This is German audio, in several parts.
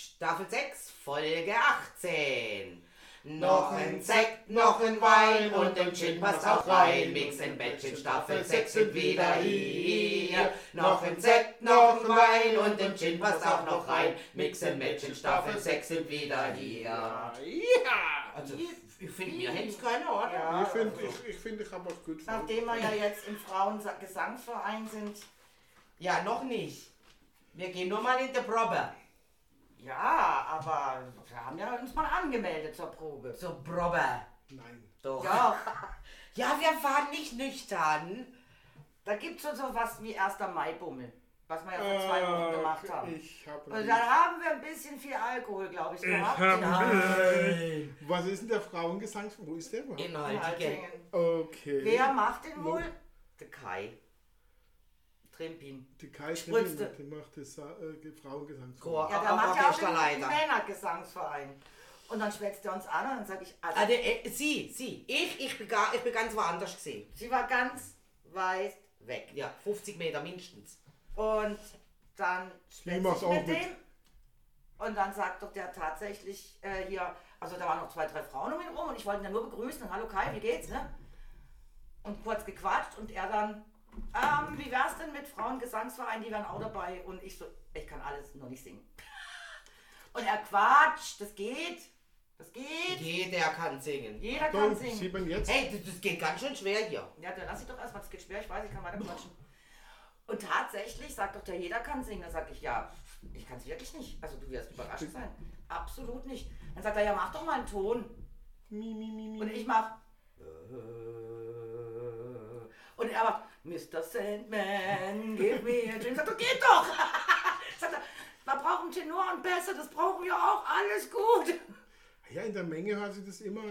Staffel 6, Folge 18. Noch ein Sekt, noch ein Wein und ein Gin passt auch rein. Mix in Bettchen, Staffel 6 sind wieder hier. Noch ein Sekt, noch ein Wein und ein Gin passt auch noch rein. Mix in Bettchen, Staffel 6 sind wieder hier. Ja! Also, ich finde, mir es keiner, oder? Ja, ich finde, ich, ich, find, ich habe auch gut Nachdem wir ja jetzt im Frauengesangsverein sind. Ja, noch nicht. Wir gehen nur mal in die Probe. Ja, aber wir haben ja uns mal angemeldet zur Probe. Zur Probe. Nein. Doch. Ja, Ja, wir waren nicht nüchtern. da gibt es so was wie 1. Mai-Bummel, was wir ja vor zwei Wochen gemacht haben. Äh, Ich habe. Und dann haben wir ein bisschen viel Alkohol, glaube ich, Ich gehabt. hab- Nein. Was ist denn der Frauengesang? Wo ist der überhaupt? In Inhaltige. Altingen. Okay. Wer macht den wohl? Der Kai. Trimpin. Die Kai. Trimmel, die macht das äh, Frauengesang. Chor. Ja, der macht ja auch den. Männergesangsverein. Und dann schwätzt er uns an und dann sage ich, also, Also, äh, sie, sie. Ich, ich, bin gar, ich bin ganz woanders gesehen. sie war ganz weit weg. Ja, 50 Meter mindestens. Und dann ich auch mit mit. dem. Und dann sagt doch der tatsächlich äh, hier, also da waren noch zwei, drei Frauen um ihn rum und ich wollte ihn dann nur begrüßen. Und, Hallo Kai, wie geht's, ne? Und kurz gequatscht und er dann, ähm, wie wär's denn mit Frauengesangsverein, die wären auch dabei. Und ich so, ich kann alles nur nicht singen. Und er quatscht, das geht, das geht. Jeder kann singen. Jeder kann singen. sieht man jetzt. Hey, das, das geht ganz schön schwer hier. Ja, dann lass ich doch erstmal, das geht schwer, ich weiß, ich kann weiter quatschen. Und tatsächlich sagt doch der, jeder kann singen. Dann sag ich, ja, ich kann es wirklich nicht. Also du wirst überrascht sein. Absolut nicht. Dann sagt er, ja, mach doch mal einen Ton. Mi, mi, mi, mi. Und ich mach. Und er macht, Mr. Sandman, give me a drink. Sagt er, geht doch! sagt er, wir brauchen Tenor und Bässe, das brauchen wir auch, alles gut. Ja, in der Menge hat sie das immer.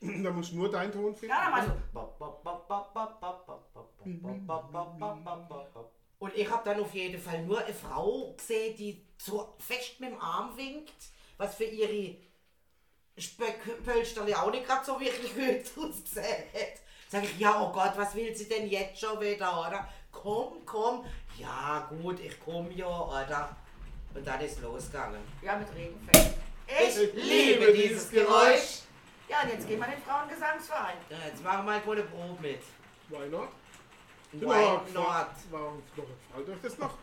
Da musst du nur deinen Ton finden. Ja, dann ich so. Und ich habe dann auf jeden Fall nur eine Frau gesehen, die so fest mit dem Arm winkt, was für ihre Spöckpölsterli auch nicht gerade so wirklich gut aussieht. Sag ich, ja, oh Gott, was will sie denn jetzt schon wieder, oder? Komm, komm. Ja, gut, ich komm ja, oder? Und dann ist losgegangen. Ja, mit Regenfällen. Ich liebe dieses Geräusch. Ja, und jetzt gehen wir in den Frauengesangsverein. Ja, jetzt machen wir mal eine Probe mit. Why not? Why not? Warum gefällt euch das noch?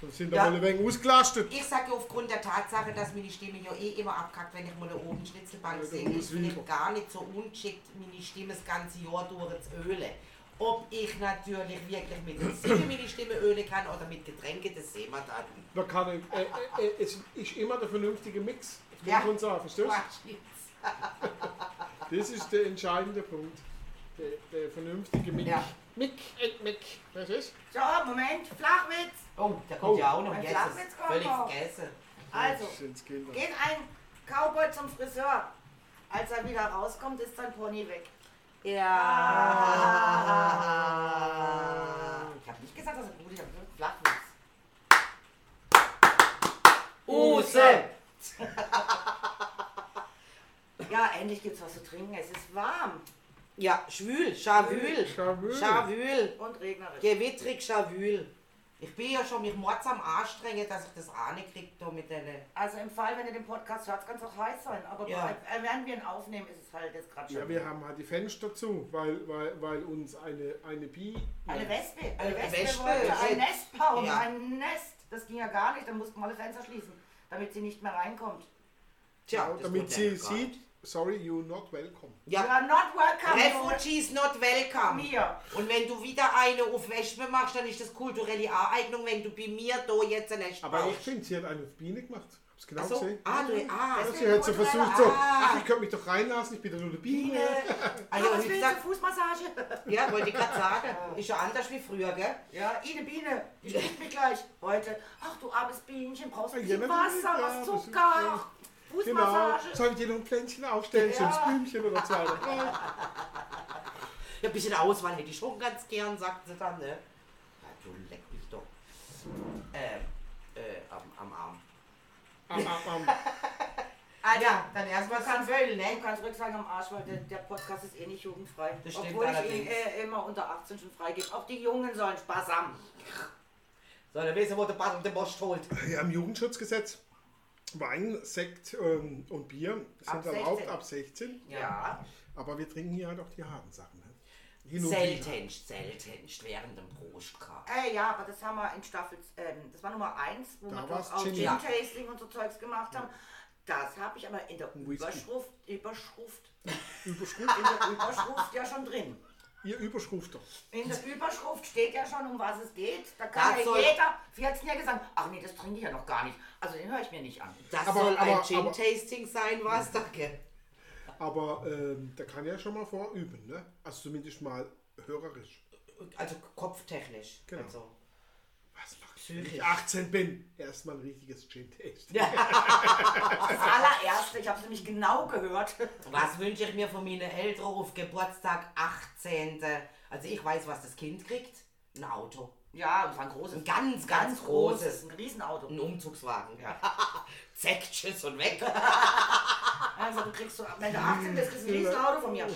Dann sind Ja. ein wenig ausgelastet. Ich sage aufgrund der Tatsache, dass meine Stimme ja eh immer abkackt, wenn ich mal oben Schnitzelbank Ja, musst vielleicht lieber. gar nicht so ungeschickt, meine Stimme das ganze Jahr durch zu ölen. Ob ich natürlich wirklich mit dem Singen meine Stimme ölen kann oder mit Getränke, das sehen wir dann. Da kann ich, äh, äh, äh, es ist immer der vernünftige Mix. Ja. Ja. Und sagen, verstehst du? Das ist der entscheidende Punkt. Der, der vernünftige Mix. Ja. Mick, äh, Mick. Was ist? So, Moment, Flachwitz. Oh, der kommt Oh. ja auch noch. Ein Jetzt Flachwitz kommt völlig vergessen. Also, geht ein Cowboy zum Friseur. Als er wieder rauskommt, ist sein Pony weg. Ja. Ich habe nicht gesagt, dass er gut ist, ich habe gesagt, Flachwitz. Use! Ja, endlich gibt's was zu trinken. Es ist warm Ja, schwül, schavül. Schavül. Schavül. und regnerisch. Gewittrig, schavül. Ich bin ja schon mit Mords am anstrengen, dass ich das auch nicht krieg, da mit den... Also im Fall, wenn ihr den Podcast hört, kann es auch heiß sein. Aber Ja. bei- während wir ihn aufnehmen, ist es halt jetzt gerade schon. Ja, wir haben halt die Fenster zu, weil, weil, weil uns eine, eine Bi. Eine Wespe. Eine Wespe, Wespe, wollte ein Nest bauen. ja. Ein Nest. Das ging ja gar nicht. Dann mussten wir alle Fenster schließen, damit sie nicht mehr reinkommt. Tja, Ja, das damit sie sieht, sorry, you're not welcome. You Ja, are not welcome. Refugees not welcome. Mir. Und wenn du wieder eine auf Wespe machst, dann ist das kulturelle Aneignung, wenn du bei mir da jetzt ein Nest Aber ich finde, sie hat eine auf Biene gemacht. Hab's genau so, gesehen. ah, du, ah, Das Sie hat so versucht, so, Ah. ach, ich könnte mich doch reinlassen, ich bin doch nur eine Biene. also, Ah, was willst du? gesagt, Fußmassage? ja, wollte ich gerade sagen, ist ja anders wie früher, gell? Ja, Ine Biene, die spricht mich gleich heute. Ach du armes Bienchen, brauchst ein Ja, Wasser, ja, was das Zucker, Genau. Fußmassage. Soll ich dir noch ein Pflänzchen aufstellen, so ein Ja. Blümchen oder zwei oder drei? Ja, ein bisschen Auswahl hätte ich schon ganz gern, sagt sie dann, ne? Ja, du leck mich doch. Ähm, äh, am, am Arm. Am, am, am. Also, Ja, dann erstmal kann Wöll, Du ne? kannst ruhig sagen am Arsch, weil der, der Podcast ist eh nicht jugendfrei. Das Obwohl ich ihn äh, immer unter 18 schon freigebe. Auch die Jungen sollen Spaß haben. Soll er wissen, wo der Ball und der Most holt. Ja, im Jugendschutzgesetz Wein, Sekt ähm, und Bier sind Ab erlaubt 16. ab 16. Ja. Aber wir trinken hier halt auch die harten Sachen. Ne? Seltenst, seltenst während dem Prostkart. Äh, ja, aber das haben wir in Staffel, ähm, das war Nummer 1, wo Da wir doch auch Gin. Ja. Tasting und so Zeugs gemacht haben. Das habe ich aber in der. Überschrift, Überschrift, Überschrift? in der Überschrift ja schon drin. Ihr Überschrift doch. In der Überschrift steht ja schon, um was es geht. Da kann Das ja soll- jeder 14-Jährige sagen, ach nee, das trinke ich ja noch gar nicht. Also den höre ich mir nicht an. Das Aber- soll ein aber- Gin-Tasting sein, was? Danke. Aber ähm, da kann ja schon mal vorüben, ne? Also zumindest mal hörerisch. Also kopftechnisch. Genau. Also. Psychisch. ich 18 bin? Erstmal ein richtiges Gin-Taste. Das allererste, ich habe es nämlich genau gehört. Was wünsche ich mir von meinen Eltern auf Geburtstag 18. Also ich weiß, was das Kind kriegt. Ein Auto. Ja, und es war ein großes, Ein ganz, ganz großes. ein Riesenauto. Ein Umzugswagen. Zack, tschüss und weg. Also du kriegst so, wenn du 18 bist, kriegst du ein Riesenauto von mir.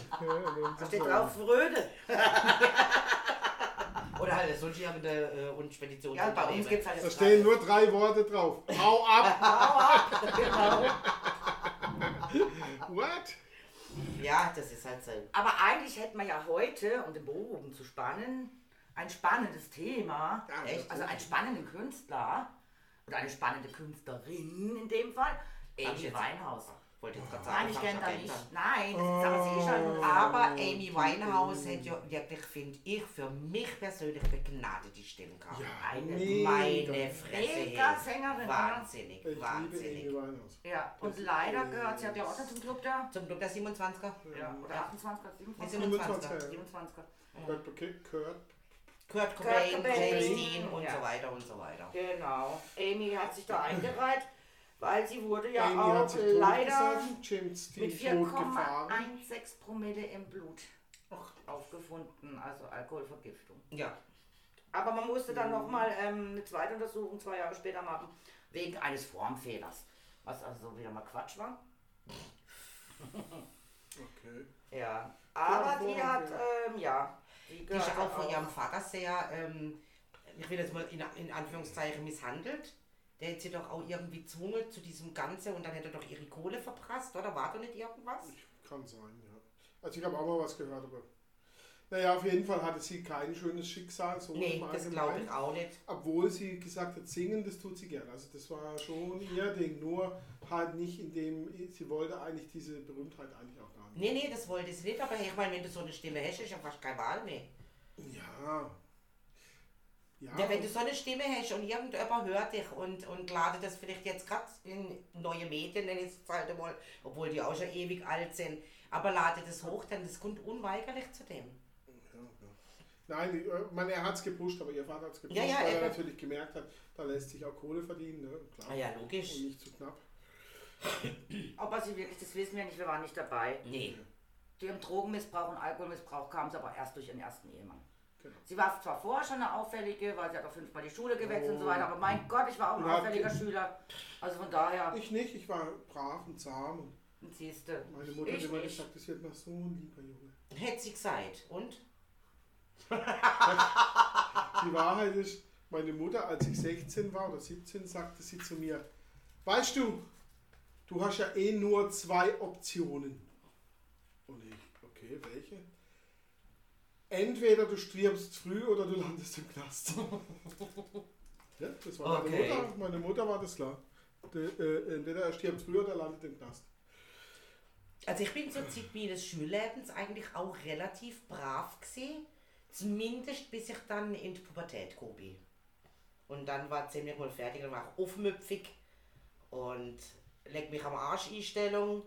Da steht drauf, Fröde. Oder halt das Sulchi-Abende äh, und Spedition. Ja, bei uns gibt es halt Da stehen nur drei Worte drauf. Hau ab! Genau. What? Ja, das ist halt so. Aber eigentlich hätten wir ja heute, um den Bogen zu spannen, ein spannendes Thema. Ja, Echt? Also einen spannenden Künstler oder eine spannende Künstlerin in dem Fall. Amy jetzt- Winehouse. Wollte jetzt gerade sagen. Nein, ich kenne da nicht. Nein, das ist aber sie schon. Aber Amy Winehouse hat ja wirklich, finde ich, für mich persönlich begnadete Stimme gehabt. Ja, Eine mega. Meine Fresse. Mega. Sängerin, Wahnsinnig, Ich liebe wahnsinnig. Amy Winehouse. Ja, und leider gehört sie ja auch noch zum Club da. Zum Glück der 27er. Ja, oder 28, Die 27, 27er. 27er. 27. Kurt, Bucket- Kurt. Kurt Cobain, Cobain. Jay-Z und Ja. so weiter und so weiter. Genau. Amy hat sich da eingereiht, weil sie wurde ja Amy auch leider mit Steve tot gefahren. 4,16 Promille im Blut aufgefunden, also Alkoholvergiftung. Ja. Aber man musste dann nochmal ähm, eine zweite Untersuchung zwei Jahre später machen, wegen eines Formfehlers. Was also wieder mal Quatsch war. Okay. Ja. Aber Ja, die hat, ähm, ja, die Die ist auch von ihrem Vater sehr, ähm, ich will jetzt mal in, in Anführungszeichen misshandelt. Der hat sie doch auch irgendwie gezwungen zu diesem Ganze und dann hätte er doch ihre Kohle verprasst, oder? War da nicht irgendwas? Kann sein, ja. Also ich habe auch mal was gehört, aber. Naja, auf jeden Fall hatte sie kein schönes Schicksal, so Nee, das glaube ich auch nicht. Obwohl sie gesagt hat, singen, das tut sie gern. Also das war schon ihr Ding, nur halt nicht in dem, sie wollte eigentlich diese Berühmtheit eigentlich auch gar nicht. Nee, nee, das wollte sie nicht, aber ich meine, wenn du so eine Stimme hast, ist ja fast keine Wahl mehr. Ja. Ja, Ja, wenn du so eine Stimme hast und irgendjemand hört dich und, und ladet das vielleicht jetzt gerade in neue Medien, nenne ich es halt einmal, obwohl die auch schon ewig alt sind, aber ladet es hoch, dann das kommt unweigerlich zu dem. ja, ja. Nein, ich äh, meine, er hat es gepusht, aber ihr Vater hat es gepusht, Ja, ja, weil er natürlich gemerkt hat, da lässt sich auch Kohle verdienen, ne? Klar. Ah ja, logisch. Und nicht zu knapp. Aber sie wirklich, das wissen wir nicht, wir waren nicht dabei. Nee. Ihrem Drogenmissbrauch und Alkoholmissbrauch kam sie aber erst durch ihren ersten Ehemann. Genau. Sie war zwar vorher schon eine auffällige, weil sie hat auch fünfmal die Schule gewechselt und so weiter, aber mein Gott, ich war auch ein hat auffälliger ge- Schüler. Also von daher, Ich nicht, ich war brav und zahm und siehst du. meine Mutter hat Ich immer nicht. gesagt, das wird noch so ein lieber Junge. Sie gesagt. Und? Die Wahrheit ist, meine Mutter, als ich 16 war oder 17, sagte sie zu mir, weißt du, du hast ja eh nur zwei Optionen. Und ich, okay, welche? Entweder du stirbst früh oder du landest im Knast. ja, das war meine Okay. Mutter. Meine Mutter war das klar. De, äh, entweder er stirbt früh oder er landet im Knast. Also ich bin zur Zeit meines Schullebens eigentlich auch relativ brav gewesen. Zumindest bis ich dann in die Pubertät kam. bin. Und dann war ziemlich mal fertig und war aufmüpfig und leg mich am Arsch Einstellung.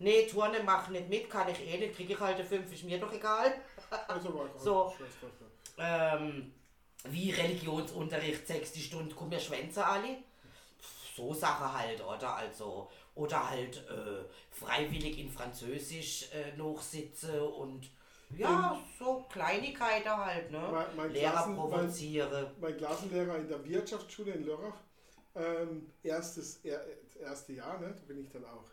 Nee, Turnen mach nicht mit, kann ich eh nicht, kriege ich halt eine 5, ist mir doch egal. Also war ich So. Ähm, wie Religionsunterricht, sechste Stunde, kommen mir Schwänze alle. So Sache halt, oder? Also, oder halt äh, freiwillig in Französisch äh, noch sitze und ja, so Kleinigkeiten halt, ne? Mein- mein Lehrer Klassen- provoziere. mein Klassenlehrer in der Wirtschaftsschule in Lörrach, ähm, erstes, er, erste Jahr, ne, da bin ich dann auch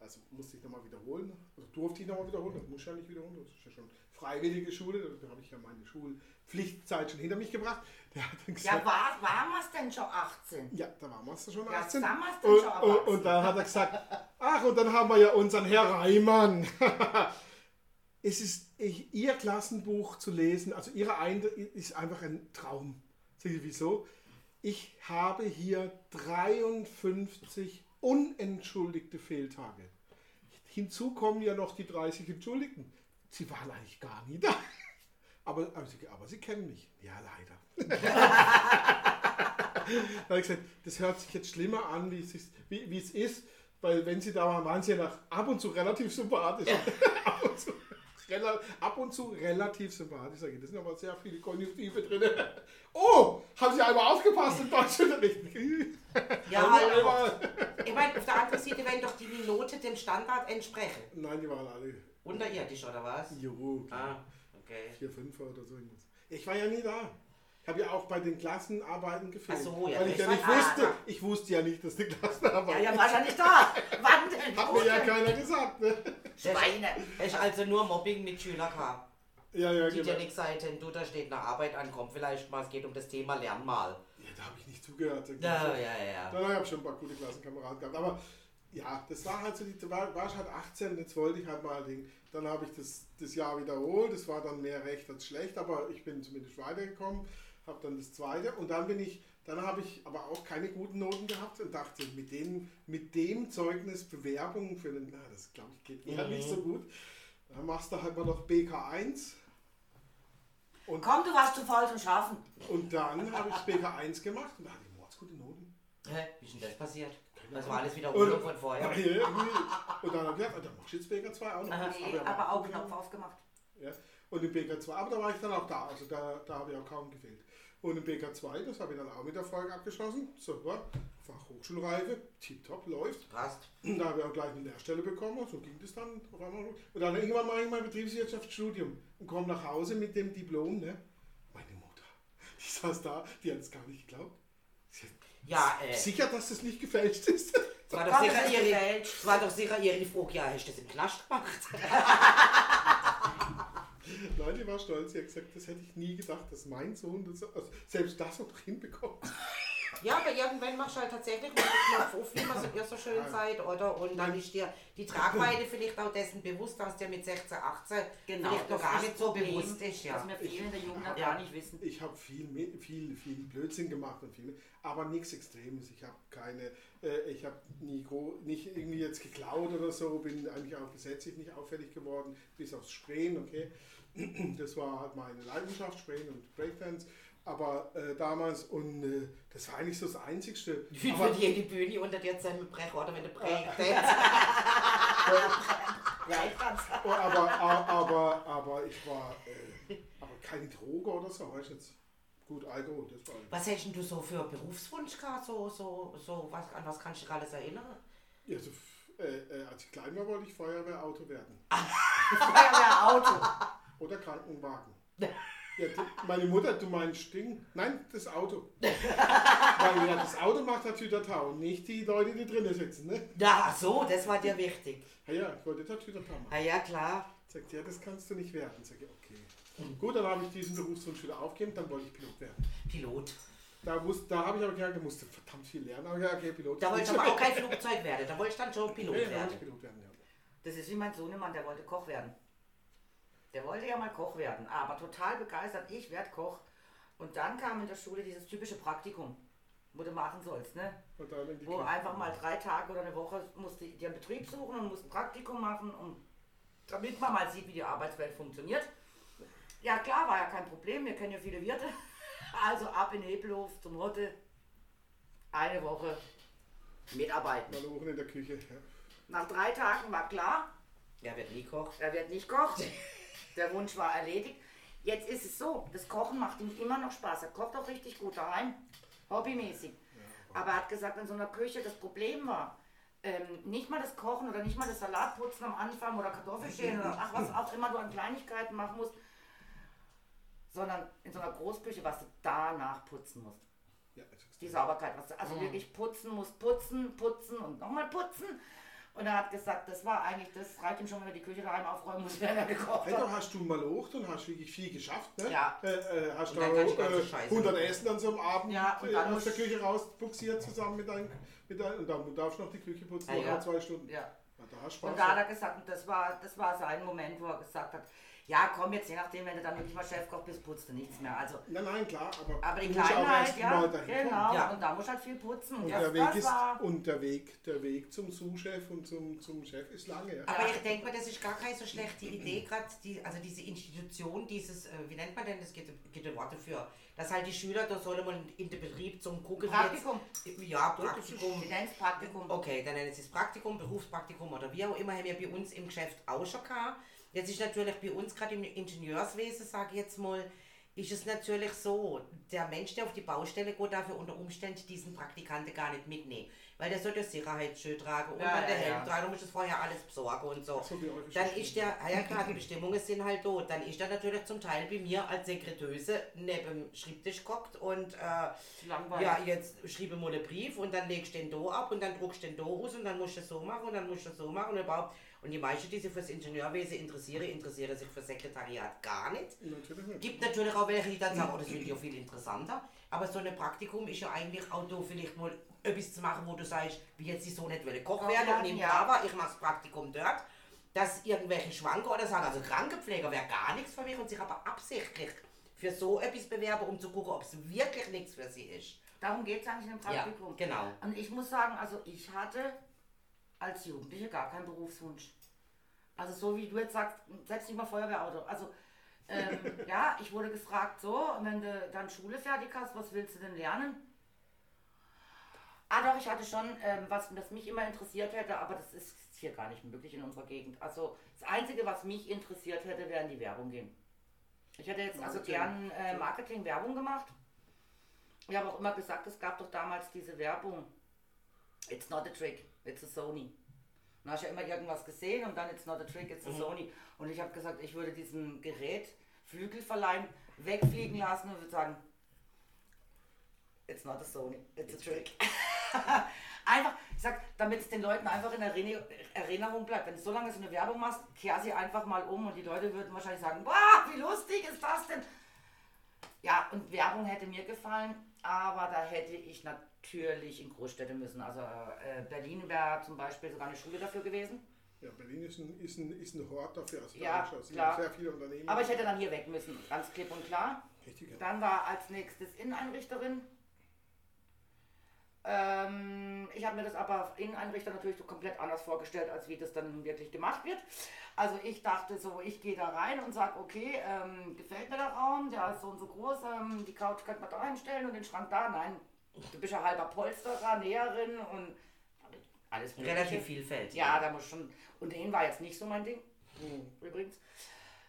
Also musste ich nochmal wiederholen. Also durfte ich nochmal wiederholen. Das muss ich ja nicht wiederholen. Das ist ja schon freiwillige Schule. Da habe ich ja meine Schulpflichtzeit schon hinter mich gebracht. Der hat dann Ja, war, waren wir es denn schon 18? ja, da waren wir es schon Ja, 18. damals dann und, schon und, erwachsen. und dann hat er gesagt, ach, und dann haben wir ja unseren Herr Reimann. es ist ich, Ihr Klassenbuch zu lesen, also Ihre eine ist einfach ein Traum. Sehen Sie wieso? Ich habe hier 53 unentschuldigte Fehltage. Hinzu kommen ja noch die 30 Entschuldigten. Sie waren eigentlich gar nie da. Aber, aber, Sie, aber Sie kennen mich. Ja, leider. Da habe ich gesagt, das hört sich jetzt schlimmer an, wie es ist, wie, wie es ist weil wenn Sie da waren, waren Sie ja nach, ab und zu relativ sympathisch. ab, und zu, ab und zu relativ sympathisch. Da sind aber sehr viele Konjunktive drin. Oh, haben Sie einmal aufgepasst im Deutschunterricht? Ja, einmal. Ich meine, auf der anderen Seite werden doch die Note dem Standard entsprechen. Nein, die waren alle. Unterirdisch, oder was? Jo, Ah, okay. vier, fünf oder so irgendwas. Ich war ja nie da. Ich habe ja auch bei den Klassenarbeiten gefehlt. Ach so, ja, weil ich ja nicht war- wusste. ah. Ich wusste ja nicht, dass die Ja, Klassenarbeit. ja, wahrscheinlich da. Wann denn? Hat mir ja keiner gesagt. Ne? Schweine. Ist also nur Mobbing mit Schüler gehabt. Ja, ja, Die genau. dir nicht gesagt haben, du, da steht eine Arbeit an, komm vielleicht mal, es geht um das Thema Lern mal. Ja, da habe ich nicht zugehört. ich Ja, ja, ja. Ja, ich habe schon ein paar gute Klassenkameraden gehabt. Aber ja, das war halt so, die, da war, war ich halt 18, jetzt wollte ich halt mal Ding. Dann habe ich das, das Jahr wiederholt. Das war dann mehr recht als schlecht, aber ich bin zumindest weitergekommen. Habe dann das zweite und dann bin ich, dann habe ich aber auch keine guten Noten gehabt und dachte, mit dem, mit dem Zeugnis Bewerbung für den, na, das glaube ich geht Mhm. nicht so gut. Dann machst du halt mal noch BK1 und, Komm, du warst zu faul zum Schaffen. und dann habe ich BK1 gemacht und da hatte ich mordsgute Noten. Hä? Wie ist denn das passiert? Das war alles Wiederholung Und- von vorher. Und dann habe ich gedacht, dann machst du jetzt BK2 auch noch. Aha. Nee, ja, aber auch Knopf aufgemacht. Ja. Und im BK2, aber da war ich dann auch da, also da, da habe ich auch kaum gefehlt. Und im BK2, das habe ich dann auch mit Erfolg abgeschlossen. Super, Fachhochschulreife, tipptopp, läuft. Passt. Und da habe ich auch gleich eine Lehrstelle bekommen, so ging das dann auf einmal. Und dann irgendwann mache ich mein Betriebswirtschaftsstudium und komme nach Hause mit dem Diplom. Ne? Meine Mutter, die saß da, die hat es gar nicht geglaubt. Sie hat Ja, äh, Sicher, dass das nicht gefälscht ist. es war, doch sicher ihre, gefälscht. es war doch sicher ihre Frage, ja, hast du das im Knast gemacht? Die war stolz. Sie hat gesagt, das hätte ich nie gedacht, dass mein Sohn das, also selbst das noch hinbekommt. Ja, aber irgendwann machst du halt tatsächlich mal den Knopf auf, wie man so, ihr so schön seid, oder? Und dann ist dir die Tragweite vielleicht auch dessen bewusst, dass dir mit 16, 18 Genau, vielleicht noch gar nicht so Problem, bewusst ist. Ja. Was mir viele in der Jugend Ja. gar nicht wissen. Ich habe viel, viel, viel Blödsinn gemacht und viel, aber nichts Extremes. Ich habe keine, äh, ich habe nie gro nicht irgendwie jetzt geklaut oder so, bin eigentlich auch gesetzlich nicht auffällig geworden, bis aufs Sprayen, okay. Das war halt meine Leidenschaft, Sprayen und Breakdance. Aber äh, damals und äh, das war eigentlich so das Einzigste. Wie Aber- für die Bühne unter dir zusammenbrechen, oder wenn du prägst. Breitband. Oh, aber, aber, aber, aber ich war äh, aber keine Droge oder so, weißt du jetzt. Gut, Alkohol, das war Was hast denn du so für Berufswunsch gehabt? So, so, so, was, an was kannst du dich alles erinnern? Ja, so, äh, äh, als ich klein war, wollte ich Feuerwehrauto werden. Feuerwehrauto. Oder Krankenwagen. Ja, meine Mutter, du meinst Ding? Nein, das Auto. Weil ja, das Auto macht der Tütertau, nicht die Leute, die drinnen sitzen. Ne? Ja, ach so, das war dir wichtig. Ja, ja, ich wollte der Tütertau machen. Ah ja, klar. Sagt, ja, das kannst du nicht werden. Sag ich, okay. Gut, dann habe ich diesen Berufswunsch wieder aufgegeben, dann wollte ich Pilot werden. Pilot. Da, da habe ich aber da musste verdammt viel lernen. Aber ja, okay, Pilot. Da wollte ich aber auch kein Flugzeug werden. Da wollte ich dann schon Pilot Ja, werden. Pilot werden, ja. Das ist wie mein Sohnemann, der wollte Koch werden. Der wollte ja mal Koch werden, aber total begeistert, ich werde Koch. Und dann kam in der Schule dieses typische Praktikum, wo du machen sollst, ne? Und dann in die Wo Klasse. einfach mal drei Tage oder eine Woche musst du dir einen Betrieb suchen und musst ein Praktikum machen, um, damit man mal sieht, wie die Arbeitswelt funktioniert. Ja klar, war ja kein Problem, wir kennen ja viele Wirte. Also ab in Hebelhof zum Hotte, eine Woche mitarbeiten. Mal oben in der Küche. Ja. Nach drei Tagen war klar, Ja, wird nie Koch. er wird nicht Koch. Der Wunsch war erledigt. Jetzt ist es so, das Kochen macht ihm immer noch Spaß. Er kocht auch richtig gut daheim, hobbymäßig. Aber er hat gesagt, in so einer Küche das Problem war, ähm, nicht mal das Kochen oder nicht mal das Salatputzen am Anfang oder Kartoffelschälen oder ach, was auch immer du an Kleinigkeiten machen musst, sondern in so einer Großküche, was du danach putzen musst. Ja, Die Sauberkeit, was du also wirklich putzen musst, putzen, putzen und nochmal putzen. Und er hat gesagt, das war eigentlich, das reicht ihm schon, wenn er die Küche daheim aufräumen muss, wenn er gekocht hat. da hast du mal hoch und hast wirklich viel geschafft, ne? Ja. Äh, äh, hast dann du ganze äh, Scheiße 100 mitnehmen. Essen an so einem Abend Ja, und äh, dann aus der Küche rausbuxiert zusammen mit deinem, mit deinem, und dann darfst du noch die Küche putzen, noch ja. mal zwei Stunden. Ja. Da hast du Spaß. Und da hat er gesagt, und das war, das war sein Moment, wo er gesagt hat, ja komm jetzt, je nachdem, wenn du dann wirklich mal Chefkoch bist, putzt du nichts mehr. Also, Nein, nein, klar, aber, aber die du musst auch Kleinheit, erst ja, mal dahin genau. Ja. und da muss halt viel putzen. Und, Und das, der Weg ist war, und der Weg, der Weg zum Sous-Chef und zum, zum Chef ist lange. Ja. Aber Ja. ich denke mal, das ist gar keine so schlechte Idee, gerade die, also diese Institution, dieses, äh, wie nennt man denn, das gibt, gibt ein Wort dafür, dass halt die Schüler, da sollen mal in den Betrieb zum Gucken Praktikum. Jetzt, ja, Praktikum. Wir nennen es Praktikum. Okay, dann nennen sie es Praktikum, Berufspraktikum oder wie auch immer, haben wir bei uns im Geschäft auch schon gehabt. Jetzt ist natürlich bei uns gerade im Ingenieurswesen, sage ich jetzt mal, ist es natürlich so, der Mensch, der auf die Baustelle geht, darf ja unter Umständen diesen Praktikanten gar nicht mitnehmen. Weil der soll ja Sicherheitsschuhe tragen und Ja, dann der ja, Helm ja. tragen, du musst das vorher alles besorgen und so. So Dann ist der, ja klar, die Bestimmungen sind halt dort. Dann ist er natürlich zum Teil bei mir als Sekretöse neben dem Schreibtisch gehockt und äh, ja, jetzt schreibe mal einen Brief und dann legst du den da ab und dann druckst du den da aus und dann musst du es so machen und dann musst du es so machen und überhaupt. Und die meisten, die sich fürs Ingenieurwesen interessieren, interessieren sich für Sekretariat gar nicht. Natürlich nicht. Gibt natürlich auch welche, die dann sagen, oh, das finde ich ja viel interessanter. Aber so ein Praktikum ist ja eigentlich auch da vielleicht mal etwas zu machen, wo du sagst, wie jetzt die so nicht will Koch werden und im ja. Cover, ich mache das Praktikum dort, dass irgendwelche Schwanker oder sagen, also Krankenpfleger wäre gar nichts für mich und sich aber absichtlich für so etwas bewerben, um zu gucken, ob es wirklich nichts für sie ist. Darum geht es eigentlich im Praktikum. Ja, genau. Und ich muss sagen, also ich hatte als Jugendliche gar keinen Berufswunsch. Also so wie du jetzt sagst, selbst nicht mal Feuerwehrauto. Also ähm, ja, ich wurde gefragt, so, wenn du dann Schule fertig hast, was willst du denn lernen? Ah doch, ich hatte schon, ähm, was das mich immer interessiert hätte, aber das ist hier gar nicht möglich in unserer Gegend. Also das Einzige, was mich interessiert hätte, wäre in die Werbung gehen. Ich hätte jetzt also gern äh, Marketing, Werbung gemacht. Ich habe auch immer gesagt, es gab doch damals diese Werbung. It's not a trick, it's a Sony. Dann hast du ja immer irgendwas gesehen und dann it's not a trick, it's a Sony. Und ich habe gesagt, ich würde diesem Gerät Flügel verleihen, wegfliegen lassen und würde sagen, it's not a Sony, it's a trick. einfach, ich sag, damit es den Leuten einfach in Erinner- Erinnerung bleibt. Wenn du so lange so eine Werbung machst, kehr sie einfach mal um und die Leute würden wahrscheinlich sagen, boah, wie lustig ist das denn? Ja, und Werbung hätte mir gefallen, aber da hätte ich natürlich in Großstädte müssen. Also äh, Berlin wäre zum Beispiel sogar eine Schule dafür gewesen. Ja, Berlin ist ein, ist ein, ist ein Hort dafür. Also Ja, da klar. sehr viele Unternehmen. Aber ich hätte dann hier weg müssen, ganz klipp und klar. Richtig, ja. Dann war als nächstes Inneneinrichterin. Ähm, ich habe mir das aber Inneneinrichter natürlich so komplett anders vorgestellt, als wie das dann wirklich gemacht wird. Also ich dachte so, ich gehe da rein und sage, okay, ähm, gefällt mir der Raum, der ist so und so groß, ähm, die Couch könnte man da hinstellen und den Schrank da. Nein, du bist ja halber Polsterer, Näherin und alles Mögliche. Relativ vielfältig. Ja, da muss schon. Und den war jetzt nicht so mein Ding, übrigens.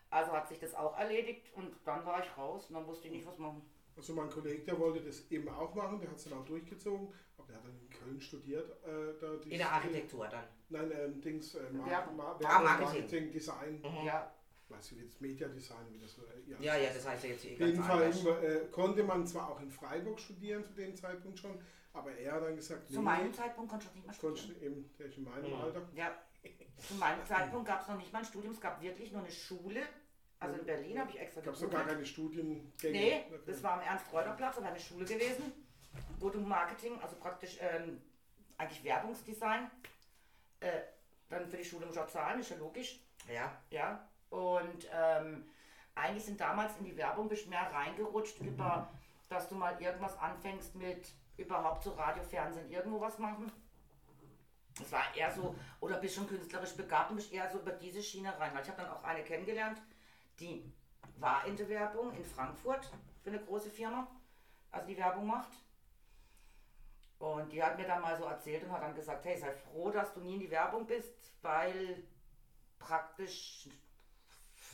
Also hat sich das auch erledigt und dann war ich raus und dann wusste ich nicht, was machen. Also mein Kollege, der wollte das eben auch machen, der hat es dann auch durchgezogen, aber der hat dann in Köln studiert. Äh, da die In der Architektur dann. Nein, ähm, Dings, äh, Mar Werbung. Mar Ah, Werbung, Marketing. Marketing, Design, Ja, weißt du, wie das Media Design, wie das so. Äh, Ja, ja, das heißt ja jetzt eh Auf jeden ganz Fall anders. äh, konnte man zwar auch in Freiburg studieren zu dem Zeitpunkt schon, aber er hat dann gesagt, zu meinem Zeitpunkt konnte ich noch nicht mal konntest studieren. du eben, der ist in meinem Mhm. Alter. Ja, zu meinem Zeitpunkt gab es noch nicht mal ein Studium, es gab wirklich nur eine Schule. Also in Berlin habe ich extra Gab es gar keine Studiengänge. Nee, dafür. das war am Ernst-Reuter-Platz, aber eine Schule gewesen, wo du Marketing, also praktisch ähm, eigentlich Werbungsdesign, äh, dann für die Schule musst du auch zahlen, ist ja logisch. Ja. Ja, und ähm, eigentlich sind damals in die Werbung mehr reingerutscht über, dass du mal irgendwas anfängst mit überhaupt so Radio, Fernsehen, irgendwo was machen. Es war eher so, oder bist schon künstlerisch begabt und bist eher so über diese Schiene rein. Ich habe dann auch eine kennengelernt, die war in der Werbung in Frankfurt für eine große Firma, also die Werbung macht. Und die hat mir dann mal so erzählt und hat dann gesagt, hey, sei froh, dass du nie in die Werbung bist, weil praktisch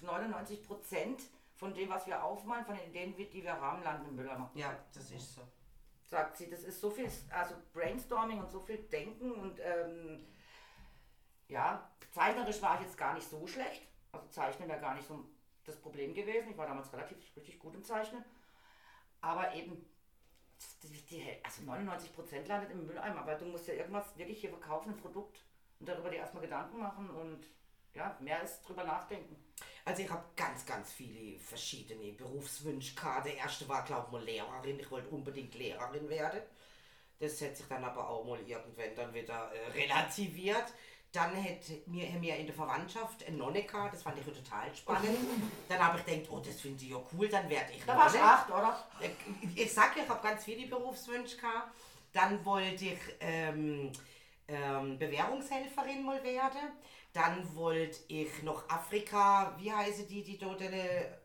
99 Prozent von dem, was wir aufmalen, von den Ideen, die wir haben, landen im Mülleimer. Ja, das ist so. Sagt sie, das ist so viel, also Brainstorming und so viel Denken und ähm, ja, zeichnerisch war ich jetzt gar nicht so schlecht. Also Zeichnen wäre gar nicht so das Problem gewesen. Ich war damals relativ richtig gut im Zeichnen. Aber eben, die, die, also 99% landet im Mülleimer, weil du musst ja irgendwas wirklich hier verkaufen, ein Produkt. und darüber dir erstmal Gedanken machen und ja, mehr ist drüber nachdenken. Also ich habe ganz, ganz viele verschiedene Berufswünsche gehabt. Der erste war, glaube ich, mal Lehrerin. Ich wollte unbedingt Lehrerin werden. Das hat sich dann aber auch mal irgendwann dann wieder äh, relativiert. Dann hätte mir, haben wir in der Verwandtschaft eine Nonne gehabt, das fand ich total spannend. Dann habe ich gedacht, oh, das finde ich ja cool, dann werde ich Da warst du acht, oder? Ich, ich sag ja, ich habe ganz viele Berufswünsche gehabt. Dann wollte ich ähm, ähm, Bewährungshelferin mal werden. Dann wollte ich noch Afrika, wie heißen die, die dort eine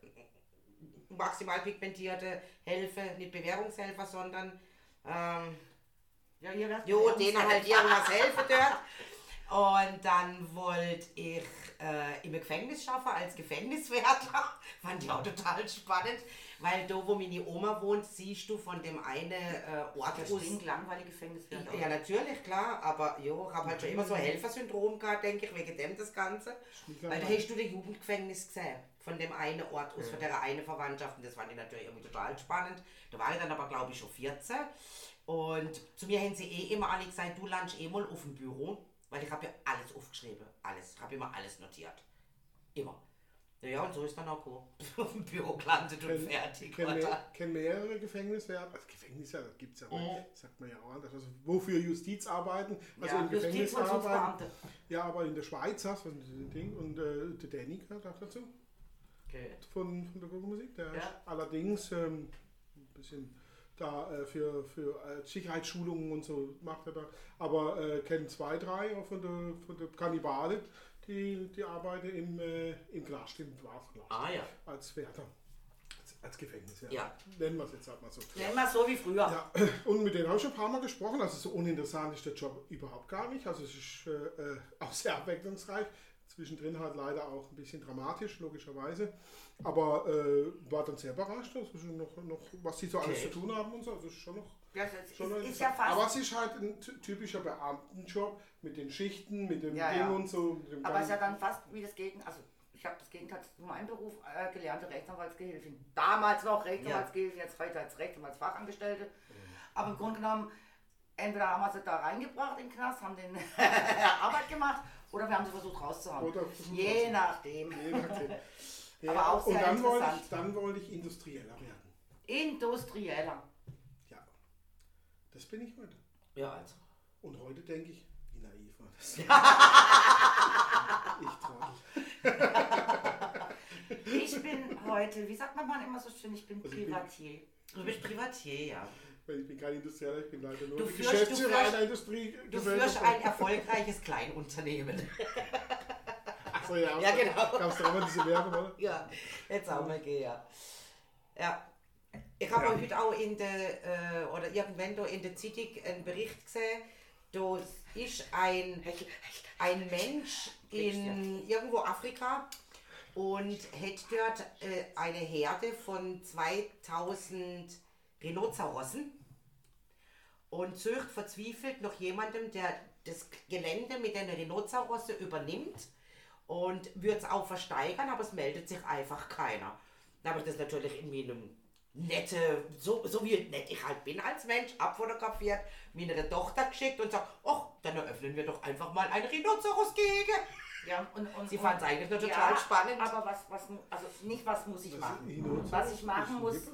maximal pigmentierte Hilfe, nicht Bewährungshelfer, sondern ähm, Ja, ihr Jo, denen halt irgendwas helfen dort. Und dann wollte ich äh, im Gefängnis schaffen als Gefängniswärter. Fand ich auch total spannend, weil da, wo meine Oma wohnt, siehst du von dem einen äh, Ort Das aus. klingt langweilig Gefängnis. Ja, natürlich, klar, aber jo, ich habe halt schon immer so ein Helfersyndrom gehabt, denke ich, wegen dem das Ganze. Weil da hast du das Jugendgefängnis gesehen, von dem einen Ort aus, von der einen Verwandtschaft. Und das fand ich natürlich irgendwie total spannend. Da war ich dann aber, glaube ich, schon 14. Und zu mir haben sie eh immer alle gesagt, du landest eh mal auf dem Büro, weil ich habe ja alles aufgeschrieben, alles. Ich habe immer alles notiert. Immer. Ja, und so ist dann auch auf dem Büro gelandet und fertig. Kenn, war mehr, kenn mehrere Gefängniswärter. Also Gefängniswärter gibt es ja, Mhm. sagt man ja auch anders. Also wofür Justiz arbeiten, also Ja, im Gefängnis arbeiten. Ja, aber in der Schweiz hast du ein Ding und äh, der Danny gehört auch dazu. Okay. von, von der Gurkenmusik. Der Ja. allerdings ähm, ein bisschen da äh, für, für äh, Sicherheitsschulungen und so macht er da. Aber äh, kennt zwei, drei auch von der, von der Kannibale, die, die arbeiten im, äh, im im Waffenknast. Ah ja. Als Wärter. Als, als Gefängniswärter. Ja. Nennen wir es jetzt halt mal so. Ja, immer so wie früher. Ja, und mit denen habe ich schon ein paar Mal gesprochen. Also so uninteressant ist der Job überhaupt gar nicht. Also es ist äh, äh, auch sehr abwechslungsreich. Zwischendrin halt leider auch ein bisschen dramatisch, logischerweise. Aber äh, war dann sehr überrascht, also schon noch, noch, was sie so alles Okay. zu tun haben und so. Also schon noch, Ja, das ist, schon noch ist ja. Aber es ist halt ein ty- typischer Beamtenjob mit den Schichten, mit dem Ja, Ding ja. und so. Aber es ist ja dann fast wie das Gegenteil. Also, ich habe das Gegenteil zu meinem Beruf äh, gelernte Rechtsanwaltsgehilfin. Damals noch Rechtsanwaltsgehilfin, jetzt heute als Rechtsanwaltsfachangestellte. Aber im Grunde genommen, entweder haben wir sie da reingebracht in den Knast, haben den Arbeit gemacht, oder wir haben sie versucht rauszuhauen. Je nachdem. Je nachdem. Ja, Aber auch und sehr dann wollte, ich, interessant. dann wollte ich Industrieller werden. Industrieller. Ja, das bin ich heute. Ja, also. Und heute denke ich, wie naiv war das? ich trottel. Ich bin heute, wie sagt man mal immer so schön, ich bin Also ich bin- Privatier. Du bist Privatier, ja. Weil ich bin kein Industrieller, ich bin leider nur Du führst- Geschäftsführer du führst- einer Industrie. Du führst ein erfolgreiches Kleinunternehmen. Achso, ja, Ja, genau. Gab es da immer diese Werbung, oder? Ja, jetzt auch mal gehen, ja. Ja. Ich habe Ja. heute auch in der, äh, oder irgendwann da in der Zeitung einen Bericht gesehen, da ist ein, ein Mensch in irgendwo Afrika und hat dort äh, eine Herde von 2000 Rhinozerossen und sucht verzweifelt nach jemandem, der das Gelände mit den Rhinozerossen übernimmt und wird es auch versteigern, aber es meldet sich einfach keiner. Dann habe ich das natürlich in meinem nette, so, so wie nett ich halt bin als Mensch, abfotografiert, meiner Tochter geschickt und sagt, ach, dann eröffnen wir doch einfach mal ein Rhinoceros-Gehege. Ja, und, und, Sie und- fand's eigentlich nur total spannend. Aber was, was, also nicht was muss ich machen. Rhinoceros? Was ich machen muss?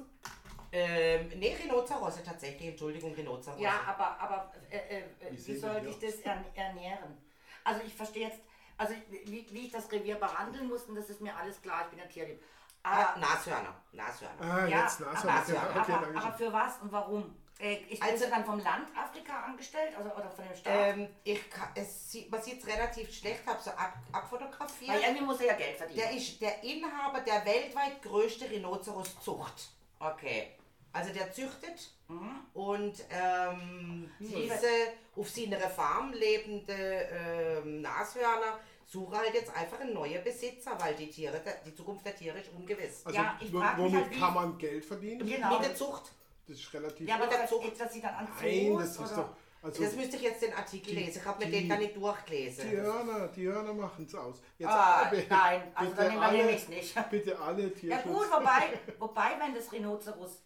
Ähm, nee, Rhinozerosse tatsächlich, Entschuldigung, Rhinozerosse. ja, aber, aber äh, äh, Wie wie soll ich das ern ernähren? Also ich verstehe jetzt, also wie, wie ich das Revier behandeln muss, und das ist mir alles klar, ich bin ein Tierlieb. Ah, Aber, Nashörner, Nashörner. Ah, Ja, jetzt Nashorn. aber- Okay, aber, okay, aber, danke schön. für was und warum? Äh, ich bin Also- dann vom Land Afrika angestellt also, oder von dem Staat? Ähm, ich kann, es sieht, man sieht es relativ schlecht, habe so ab, abfotografiert. Weil irgendwie muss er ja Geld verdienen. Der ist der Inhaber der weltweit größte Rhinoceros-Zucht. Okay. Also der züchtet Mhm. und ähm, diese auf seiner Farm lebende ähm, Nashörner suchen halt jetzt einfach einen neuen Besitzer, weil die Tiere, die Zukunft der Tiere ist ungewiss. Also, Ja, ich frag mich womit halt, wie- kann man Geld verdienen? Genau. Mit der Zucht. Das ist relativ. ja, aber der das, Zucht. dass sie dann an Nein, das ist oder? doch. Also, Das müsste ich jetzt den Artikel die- lesen. Ich habe mir den gar nicht durchgelesen. die Hörner, die Hörner machen es aus. Jetzt, Ah, äh, nein, also bitte dann nehmen wir alle- nämlich nicht. Bitte alle Ja Tierschutz. gut, wobei, wobei, wenn das Rhinoceros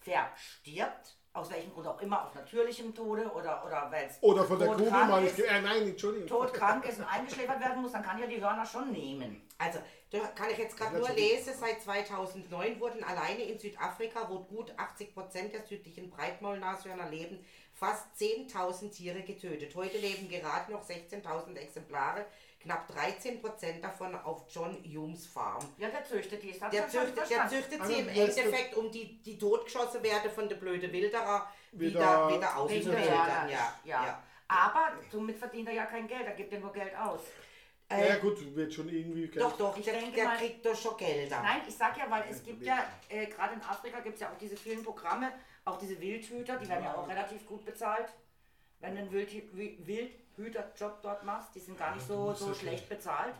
verstirbt, aus welchem Grund auch immer, aus natürlichem Tode oder, oder weil es Oder von der Kugel todkrank mal ist. Äh, nein, Entschuldigung. todkrank ist und eingeschläfert werden muss, dann kann ja die Hörner schon nehmen. Also, da kann ich jetzt gerade nur lesen, seit 2009 wurden alleine in Südafrika, wo gut 80 Prozent der südlichen Breitmaulnashörner leben, fast 10.000 Tiere getötet. Heute leben gerade noch 16.000 Exemplare, knapp 13 Prozent davon auf John Humes Farm. Ja, der züchtet die. Der züchtet, der züchtet Also, sie im Endeffekt, um die, die totgeschossen werden von der blöde Wilderer Wieder- wieder, wieder auszuwildern. der Ja, ja. ja. Aber somit verdient er ja kein Geld, er gibt ja nur Geld aus. Ja, ja, gut, wird schon irgendwie. Geld. Doch, doch, Ich der, denke der mal- kriegt doch schon Gelder. Nein, ich sag ja, weil es gibt ja, äh, gerade in Afrika gibt es ja auch diese vielen Programme, auch diese Wildhüter, die werden ja auch relativ gut bezahlt. Wenn du einen Wildhü- Wi- Wildhüterjob dort machst, die sind gar nicht so, so schlecht bezahlt.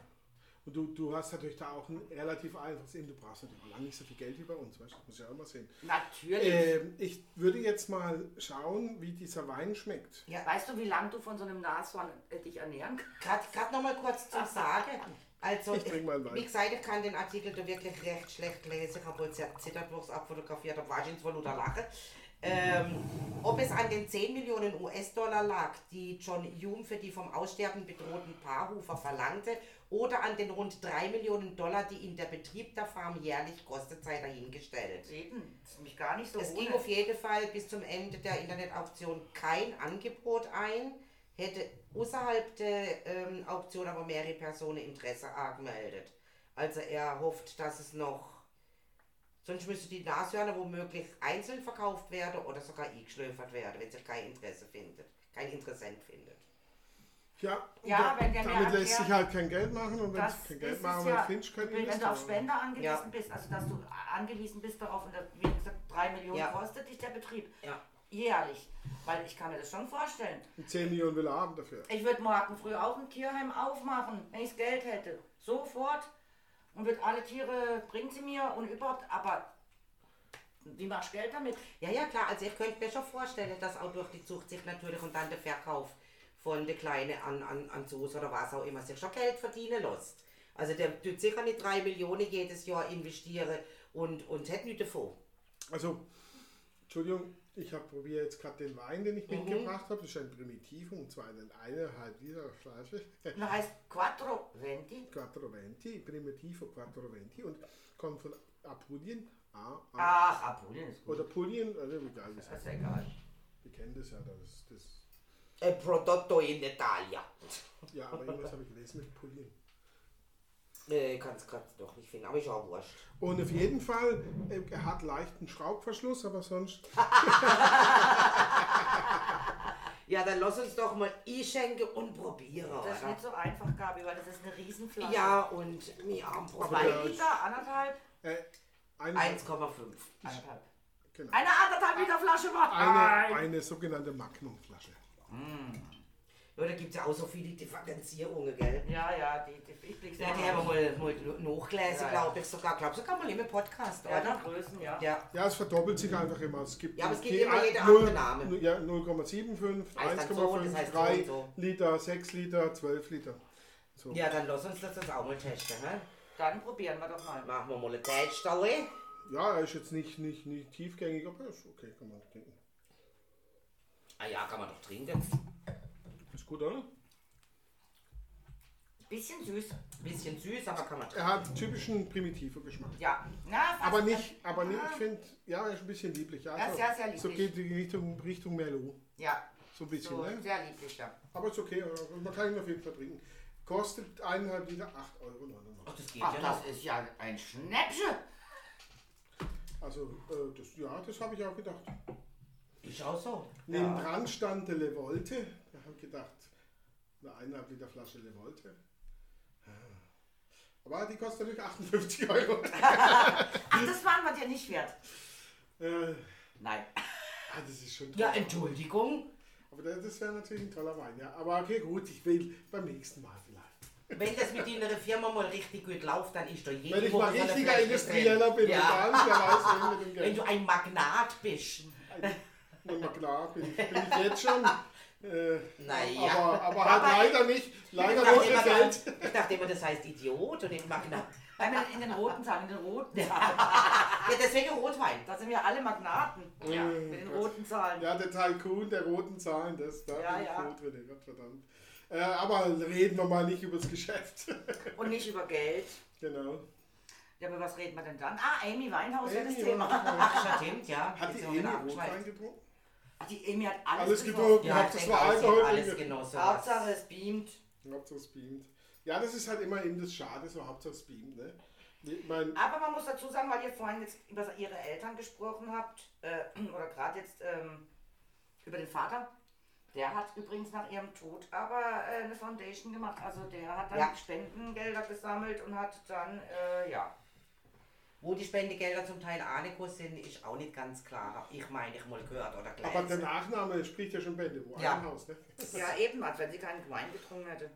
Und du, du hast natürlich da auch ein relativ einfaches Leben. Du brauchst natürlich auch lange nicht so viel Geld wie bei uns, weißt du? Das muss ich auch mal sehen. Natürlich. Ähm, ich würde jetzt mal schauen, wie dieser Wein schmeckt. Ja. Weißt du, wie lange du von so einem Nashorn äh, dich ernähren kannst? Gerade noch mal kurz zum Sagen. Also, Ich trink mal einen Wein. wie gesagt, ich kann den Artikel da wirklich recht schlecht lesen. Ich habe wohl sehr zittert, wo ich es abfotografiert habe, war ich ins Valuta lachen. Ähm, ob es an den 10 Millionen US-Dollar lag, die John Hume für die vom Aussterben bedrohten Paarhufer verlangte, oder an den rund 3 Millionen Dollar, die ihn der Betrieb der Farm jährlich kostet, sei dahingestellt. Eben, das ist nämlich gar nicht so Es ohne. ging auf jeden Fall bis zum Ende der Internetauktion kein Angebot ein, hätte außerhalb der ähm, Auktion aber mehrere Personen Interesse angemeldet. Also er hofft, dass es noch, sonst müsste die Nashörner womöglich einzeln verkauft werden oder sogar eingeschläfert werden, wenn sich kein Interesse findet, kein Interessent findet. Ja, Ja, und wenn der mir damit lässt sich halt kein Geld machen und wenn es kein Geld machen, ja, dann findest du keinen wenn du auf. Spender angewiesen Ja. bist, also dass du angewiesen bist darauf, und das, wie gesagt, 3 Millionen Ja. kostet dich der Betrieb Ja. jährlich. Weil ich kann mir das schon vorstellen. Und 10 Millionen will er haben dafür. Ich würde morgen früh auch ein Tierheim aufmachen, wenn ich das Geld hätte. Sofort. Und würde alle Tiere, bringt sie mir und überhaupt, aber wie machst du Geld damit? Ja, ja, klar. Also ich könnte mir schon vorstellen, dass auch durch die Zucht sich natürlich und dann der Verkauf von der Kleine an, an, an Soße oder was auch immer sich schon Geld verdienen lässt. Also der tut sicher nicht drei Millionen jedes Jahr investieren und, und hätte nichts davon. Also, Entschuldigung, ich habe probiert jetzt gerade den Wein, den ich mitgebracht habe. Das ist ein Primitivo, und zwar eine eineinhalb Liter Flasche. Das heißt Quattro Venti. Quattro Venti, Primitivo Quattro Venti und kommt von Apulien. A, A. Ach, Apulien ist gut. Oder Pulien, also egal, Das heißt. ist egal. Wir kennen das ja, das, das Ein Prodotto in Italia. ja, aber irgendwas habe ich gelesen mit Pulien. Äh, kannst gerade doch nicht finden, aber ist auch wurscht. Und auf jeden Fall, äh, er hat leichten Schraubverschluss, aber sonst Ja, dann lass uns doch mal einschenken und probieren. Das ist oder? nicht so einfach, Gabi, weil das ist eine Riesenflasche. Ja, und wir haben Zwei probiert. der- Liter, anderthalb, äh, eine, 1,5. anderthalb. genau, Eine anderthalb Liter Flasche war. eine, eine sogenannte Magnumflasche. Ja, da gibt es ja auch so viele Differenzierungen, gell? Ja, ja, die, die ich blick's Ja, die haben wir mal, mal nachgelesen, Ja, glaube ich sogar. Glaub sogar mal im Podcast, Ja, oder? Größen, ja. Ja. Ja, es verdoppelt sich einfach immer. Es gibt Ja, aber es gibt immer jeder andere Name. Ja, 0,75, Heißt dann so, 1,5, das heißt 3 so. Liter, 6 Liter, 12 Liter. So. Ja, dann lass uns das jetzt auch mal testen. Hä? Dann probieren wir doch mal. Machen wir mal eine Teststelle. Ja, er ist jetzt nicht, nicht, nicht tiefgängig, aber ist okay, kann man trinken. Ah ja, kann man doch trinken. Ist gut, oder? Bisschen süß. Bisschen süß, aber kann man trinken. Er hat typischen Primitivo-Geschmack. Ja. Na, fast Aber nicht, aber nicht, Ah. ich finde, ja, er ist ein bisschen lieblich. Ja, Ja, so, sehr, sehr So lieblich. geht die Richtung, Richtung Merlot. Ja, So ein bisschen, so, ne? sehr lieblich, ja. Aber ist okay, aber man kann ihn auf jeden Fall trinken. Kostet eineinhalb Liter 8,99 Euro. Ach, das geht Ach, ja das ist ja ein Schnäppchen. Also, äh, das, ja, das habe ich auch gedacht. Ist auch so. Nebendran stand der Levolte. Da habe gedacht, eine eineinhalb Liter Flasche Levolte. Ah. Aber die kostet natürlich 58 Euro. Ach, das waren wir dir nicht wert. äh, Nein. ah, das ist schon toll. Ja, Entschuldigung. Aber das, wäre natürlich ein toller Wein, ja. Aber okay, gut, ich will beim nächsten Mal vielleicht. Wenn das mit deiner Firma mal richtig gut läuft, dann ist doch jede Wenn ich mal richtiger Industrieller bin, ja. egal, wer weiß, wohin mit dem Wenn Geld. du ein Magnat bist. Na klar, bin ich, bin ich jetzt schon. Äh, Naja. Aber, aber halt Aber- leider nicht, leider ich, dachte nur immer, Geld. ich dachte immer, das heißt Idiot und ich mache wir in den roten Zahlen, in den roten Zahlen. Ja, deswegen Rotwein. Da sind wir alle Magnaten. Ja, mit den roten Zahlen. Ja, der Tycoon der roten Zahlen, das da Ja, bin ich ja. gut drin, Gottverdammt. Äh, aber reden wir mal nicht über das Geschäft. Und nicht über Geld. genau. Ja, über was reden wir denn dann? Ah, Amy Weinhaus wäre das Amy Thema. Ach, stimmt, ja. Hat die Jetzt Amy wieder Rotwein getrunken? Ach, Die Amy hat alles, Alles getrunken. Ja, Hauptsache es war Alkohol alles drin. genossen. Hauptsache es beamt. Hauptsache es beamt. Ja, das ist halt immer eben das Schade, so Hauptsache es beamt. Ne? Ich mein, Aber man muss dazu sagen, weil ihr vorhin jetzt über ihre Eltern gesprochen habt, äh, oder gerade jetzt ähm, über den Vater, der hat übrigens nach ihrem Tod aber äh, eine Foundation gemacht. Also der hat dann Ja. Spendengelder gesammelt und hat dann, äh, ja. Wo die Spendegelder zum Teil Aniko sind, ist auch nicht ganz klar. Ich meine, ich mal gehört oder gelesen. aber der Nachname spricht ja schon Bände. Wo Ja. Haus, ne? Ja, eben, als wenn sie keinen Wein getrunken hätte.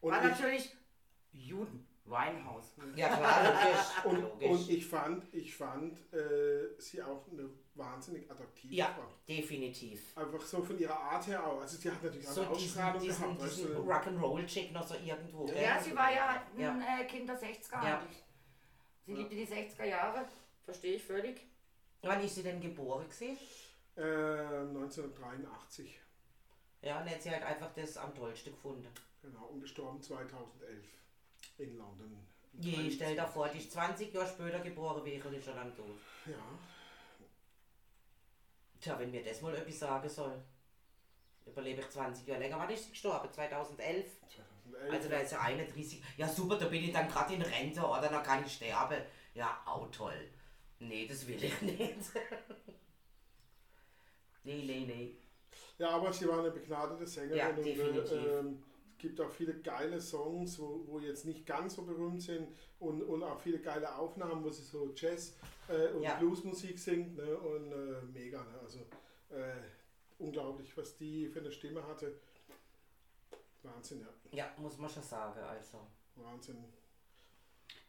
Und War ich, natürlich Juden, Weinhaus. Ja, klar, logisch. und, logisch. und ich fand, ich fand äh, sie auch eine wahnsinnig attraktive ja, Frau. definitiv. Einfach so von ihrer Art her auch. Also sie hat natürlich auch So eine diesen, Ausstrahlung diesen, gehabt. weißt diesen du. Rock'n'Roll-Chick noch so irgendwo. gell? Ja, sie war ja ein Ja. äh, Kind der 60er Ja. eigentlich. Sie liebte die 60er Jahre, verstehe ich völlig. Wann ist sie denn geboren gewesen? Äh, 1983. Ja, und hat sie halt einfach das am tollsten gefunden. Genau, und gestorben 2011 in London. Je, stell dir vor, die ist 20 Jahre später geboren wäre, ist schon lang tot. Ja, Tja, wenn mir das mal etwas sagen soll. Überlebe ich 20 Jahre länger. Wann ist sie gestorben? 2011? 2011. Also da ist ja 31. Ja super, da bin ich dann gerade in Rente oder dann kann ich sterben. Ja, auch toll. Nee, das will ich nicht. nee, nee, nee. Ja, aber sie war eine begnadete Sängerin Ja, und definitiv. äh, ähm, es gibt auch viele geile Songs, wo, wo jetzt nicht ganz so berühmt sind und, und auch viele geile Aufnahmen, wo sie so Jazz äh, und Ja. Bluesmusik singt ne? und äh, mega. Ne? Also äh, unglaublich, was die für eine Stimme hatte. Wahnsinn, ja. Ja, muss man schon sagen, also. Wahnsinn.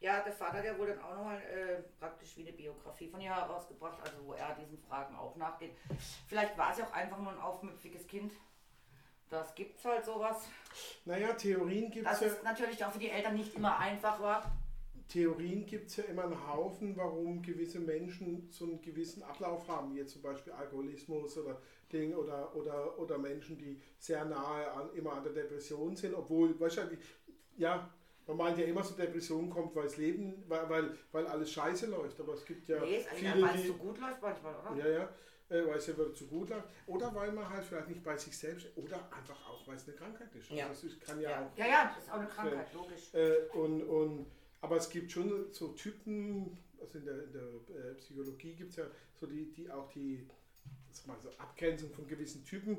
Ja, der Vater, der wurde dann auch nochmal äh, praktisch wie eine Biografie von ihr herausgebracht, also wo er diesen Fragen auch nachgeht. Vielleicht war sie auch einfach nur ein aufmüpfiges Kind. Das gibt's halt sowas. Naja, Theorien gibt es Dass ja. es natürlich auch für die Eltern nicht immer einfach war. Theorien gibt es ja immer einen Haufen, warum gewisse Menschen so einen gewissen Ablauf haben, wie jetzt zum Beispiel Alkoholismus oder Ding oder, oder, oder Menschen, die sehr nahe an, immer an der Depression sind, obwohl wahrscheinlich, ja, man meint ja immer so Depression kommt, weil das Leben, weil, weil, weil alles scheiße läuft, aber es gibt ja nee, ist viele, weil es so gut läuft manchmal, oder? ja, ja, äh, weil es ja zu gut läuft, oder weil man halt vielleicht nicht bei sich selbst, oder einfach auch, weil es eine Krankheit ist. Ja. Also es kann ja, Ja. auch Ja, ja, das ist auch eine Krankheit, logisch. äh, und, und, aber es gibt schon so Typen, also in der, in der äh, Psychologie gibt es ja so die, die auch die sag mal, so Abgrenzung von gewissen Typen,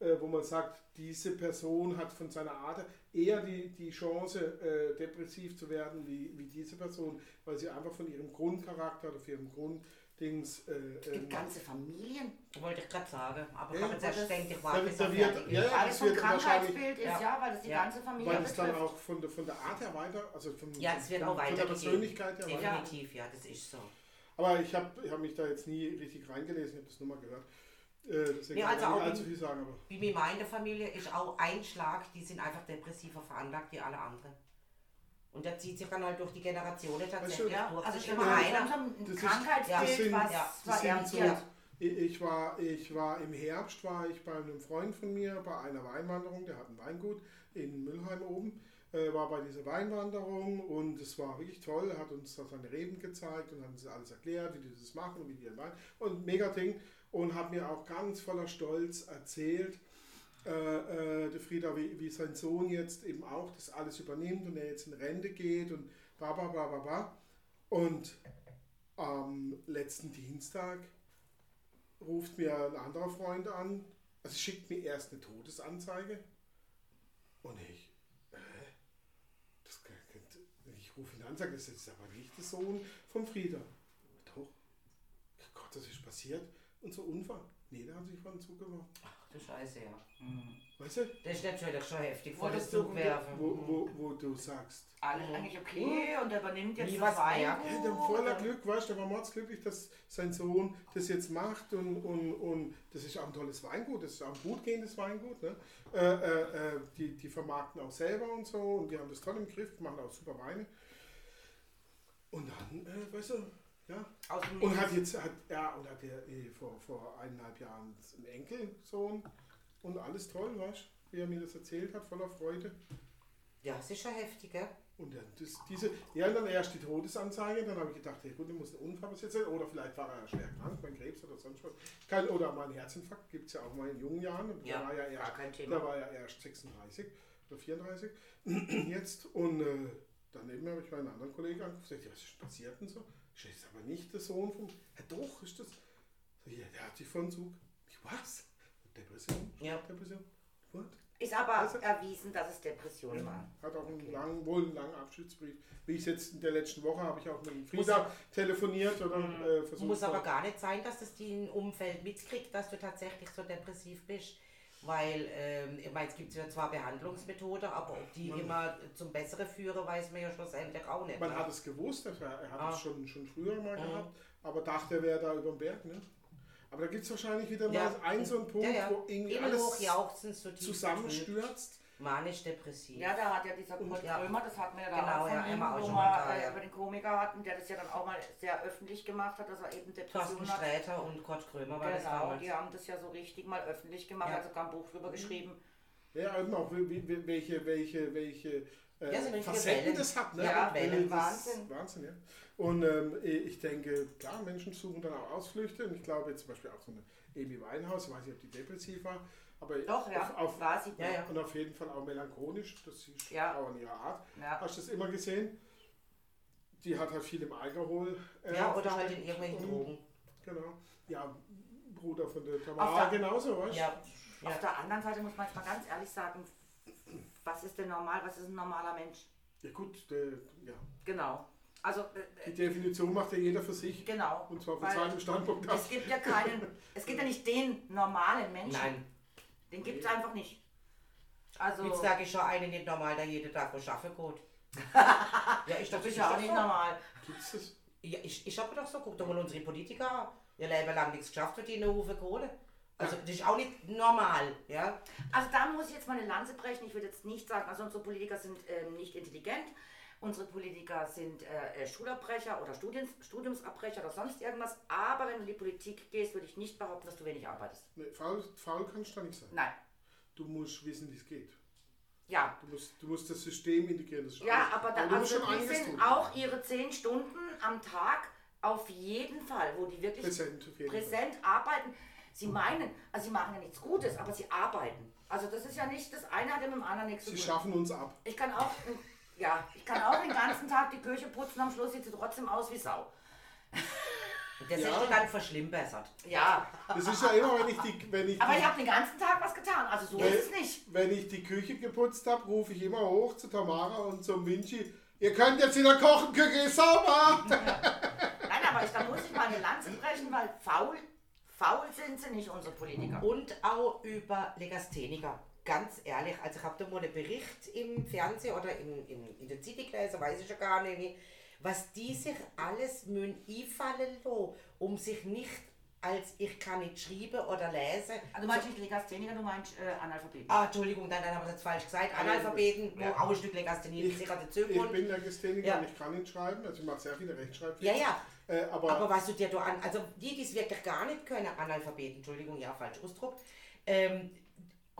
äh, wo man sagt, diese Person hat von seiner Art eher die, die Chance, äh, depressiv zu werden wie, wie diese Person, weil sie einfach von ihrem Grundcharakter oder von ihrem Grunddings. Äh, Es gibt ähm, ganze Familien. Wollte ich gerade sagen. Aber Ja, kann man selbstständig da warten, da wird- ja, ja, Alles das vom wird wahrscheinlich- Krankheitsbild ist ja. ja, weil es die Ja. ganze Familie weil es dann auch von der, von der Art her weiter, also von, Ja, es wird von, auch von der. Persönlichkeit her weiter. Definitiv, ja, das ist so. Aber ich habe ich hab mich da jetzt nie richtig reingelesen, ich habe das nur mal gehört. Äh, deswegen Ja, kann also ich auch nicht allzu viel sagen, aber Wie bei meiner Familie ist auch ein Schlag, die sind einfach depressiver veranlagt wie alle anderen. Und der zieht sich dann halt durch die Generationen tatsächlich Ja, durch. also immer ein einer. ein Das ist- Krankheitsbild, was ja, wird. so, ich, war, ich war im Herbst, war ich bei einem Freund von mir bei einer Weinwanderung, der hat ein Weingut in Mülheim oben, äh, war bei dieser Weinwanderung und es war wirklich toll, er hat uns da seine Reben gezeigt und hat uns alles erklärt, wie die das machen und wie die den Wein und mega Ding und hat mir auch ganz voller Stolz erzählt, äh, äh, der Frieda, wie, wie sein Sohn jetzt eben auch das alles übernimmt und er jetzt in Rente geht und bla bla bla bla bla. Und am letzten Dienstag ruft mir ein anderer Freund an, also schickt mir erst eine Todesanzeige und ich, äh, das kann- ich rufe ihn an sage, das ist aber nicht der Sohn von Frieda. Doch, Gott, das ist passiert und so Unfall. Nee, der hat sich von Zug gemacht. Ach du Scheiße, ja. Mhm. Weißt du? Das ist natürlich schon heftig, vor das Zug werfen. wo, wo, wo du sagst. Alles eigentlich okay und er übernimmt jetzt Wie was Weingut. Ja, der voller oder- Glück, weißt du, der war mordsglücklich, dass sein Sohn das jetzt macht und, und, und das ist auch ein tolles Weingut, das ist auch ein gut gehendes Weingut. Ne? Äh, äh, äh, die, die vermarkten auch selber und so und die haben das toll im Griff, machen auch super Weine. Und dann, äh, weißt du, ja. Und hat jetzt, hat, ja, und hat er äh, vor, vor eineinhalb Jahren einen Enkelsohn und alles toll, weißt du, wie er mir das erzählt hat, voller Freude. Ja, es ist schon heftig, gell? Und dann das, diese, ja, dann erst die Todesanzeige, dann habe ich gedacht, hey, gut, der muss ein Unfall passiert sein, oder vielleicht war er ja schwer krank, mein Krebs oder sonst was. Kein, oder mal einen Herzinfarkt, gibt es ja auch mal in jungen Jahren. Und Ja, der war ja erst, der war ja erst 36 oder 34 jetzt. Und äh, daneben habe ich meinen anderen Kollegen angerufen, gesagt, ja, was ist passiert denn so? Ich ist aber nicht der Sohn vom, ja doch, ist das. Ich, Ja, der hat sich von Zug. Ich, was? Depression? Ja. Depression? What? Ist aber Also- erwiesen, dass es Depressionen waren. Hat auch einen Okay. langen, wohl einen langen Abschiedsbrief. Wie ich jetzt in der letzten Woche habe ich auch mit dem Frieda telefoniert oder äh, versucht. Muss aber gar nicht sein, dass das dein Umfeld mitkriegt, dass du tatsächlich so depressiv bist. Weil, ähm, ich meine, es gibt ja zwar Behandlungsmethoden, aber ob die Man- immer zum Besseren führen, weiß man ja schlussendlich auch nicht. Man ne? hat es gewusst, er, hat Ah. es schon, schon früher mal Mhm. gehabt, aber dachte, er wäre da über den Berg. Ne? Aber da gibt es wahrscheinlich wieder Ja. mal einen so einen Punkt, ja, ja. wo irgendwie Immer alles so zusammenstürzt. Manisch-depressiv. Ja, da hat ja dieser Und- Kurt Ja. Krömer, das hatten wir ja da Genau, auch von ja, ihm, auch schon mal, äh, ja. über den Komiker hatten, der das ja dann auch mal sehr öffentlich gemacht hat, dass er eben Thorsten Depressionen hat. Sträter und Kurt Krömer war das Genau, damals. die haben das ja so richtig mal öffentlich gemacht, Ja. hat sogar ein Buch drüber geschrieben. Ja, eben auch, welche, welche, welche äh, Ja, so Facetten Wellen. das hat. Ne? Ja, Äh, Wellen, Wahnsinn. Wahnsinn, ja. Und ähm, ich denke, klar, Menschen suchen dann auch Ausflüchte. Und ich glaube jetzt zum Beispiel auch so eine Amy Winehouse, ich weiß nicht, ob die depressiv war, aber Doch, ja, auf, auf, war sie. Ja, ja. und auf jeden Fall auch melancholisch, das ist Ja. auch in ihrer Art. Ja. Hast du das immer gesehen? Die hat halt viel im Alkohol. äh, Ja, oder halt in irgendwelchen Drogen. Genau. Ja, Bruder von der Tamara, der- genauso, weißt du? Ja. Auf Ja. der anderen Seite muss man jetzt mal ganz ehrlich sagen, was ist denn normal, was ist ein normaler Mensch? Ja, gut, der, ja. Genau. Also, äh, Die äh, Definition macht ja jeder für sich. genau. Und zwar von seinem Standpunkt aus. Es gibt ja keinen, es gibt ja nicht den normalen Menschen. Nein, Den gibt es einfach nicht. Also, jetzt sage ich schon einen nicht normal, der jeden Tag wo schaffen geht. ja, ich das dachte, ist ja auch nicht normal. Gibt's das? Ja, ich, ich habe doch so, guck doch mal unsere Politiker, ihr Leben lang nichts geschafft, verdienen eine Hufe Kohle. Also das ist auch nicht normal, ja. Also da muss ich jetzt mal eine Lanze brechen. Ich würde jetzt nicht sagen, also unsere Politiker sind ähm, nicht intelligent. Unsere Politiker sind äh, äh, Schulabbrecher oder Studiens, Studiumsabbrecher oder sonst irgendwas. Aber wenn du in die Politik gehst, würde ich nicht behaupten, dass du wenig arbeitest. Nee, faul, faul kannst du da nicht sein. Nein. Du musst wissen, wie es geht. Ja. Du musst, du musst das System integrieren. Das Ja, aber da, musst also die sind auch ihre zehn Stunden am Tag auf jeden Fall, wo die wirklich Präsent präsent arbeiten. Sie meinen, also sie machen ja nichts Gutes, aber sie arbeiten. Also das ist ja nicht, das eine hat ja mit dem anderen nichts zu Sie tun. schaffen uns ab. Ich kann auch, ja, ich kann auch den ganzen Tag die Küche putzen, am Schluss sieht sie trotzdem aus wie Sau. Das Ja. ist schon dann verschlimmbessert. Ja, Das ist ja immer, wenn ich die, wenn ich aber die, ich habe den ganzen Tag was getan, also so Weil- ist es nicht. wenn ich die Küche geputzt habe, rufe ich immer hoch zu Tamara und zum Vinci. Ihr könnt jetzt wieder kochen, Küche ist sauber. Nein, aber ich, da muss ich mal eine Lanze brechen, weil faul, faul sind sie nicht, unsere Politiker. Und auch über Legastheniker. Ganz ehrlich, also ich habe da mal einen Bericht im Fernsehen oder in, in, in der Zeitung gelesen, weiß ich schon gar nicht, wie, was die sich alles müssen einfallen lassen, um sich nicht als ich kann nicht schreiben oder lesen. Also du meinst nicht Legastheniker, du meinst äh, Analphabeten. Ah, Entschuldigung, dann, dann haben wir das falsch gesagt. Analphabeten, wo Ja. auch ein Stück Legasthenie Ich, sicher dazu ich bin Legastheniker Ja. und ich kann nicht schreiben. Also ich mache sehr viele Rechtschreibfehler. Ja, ja. Äh, aber, Aber was du dir da an, also die, die es wirklich gar nicht können, Analphabeten, Entschuldigung, ja, falsch Ausdruck, ähm,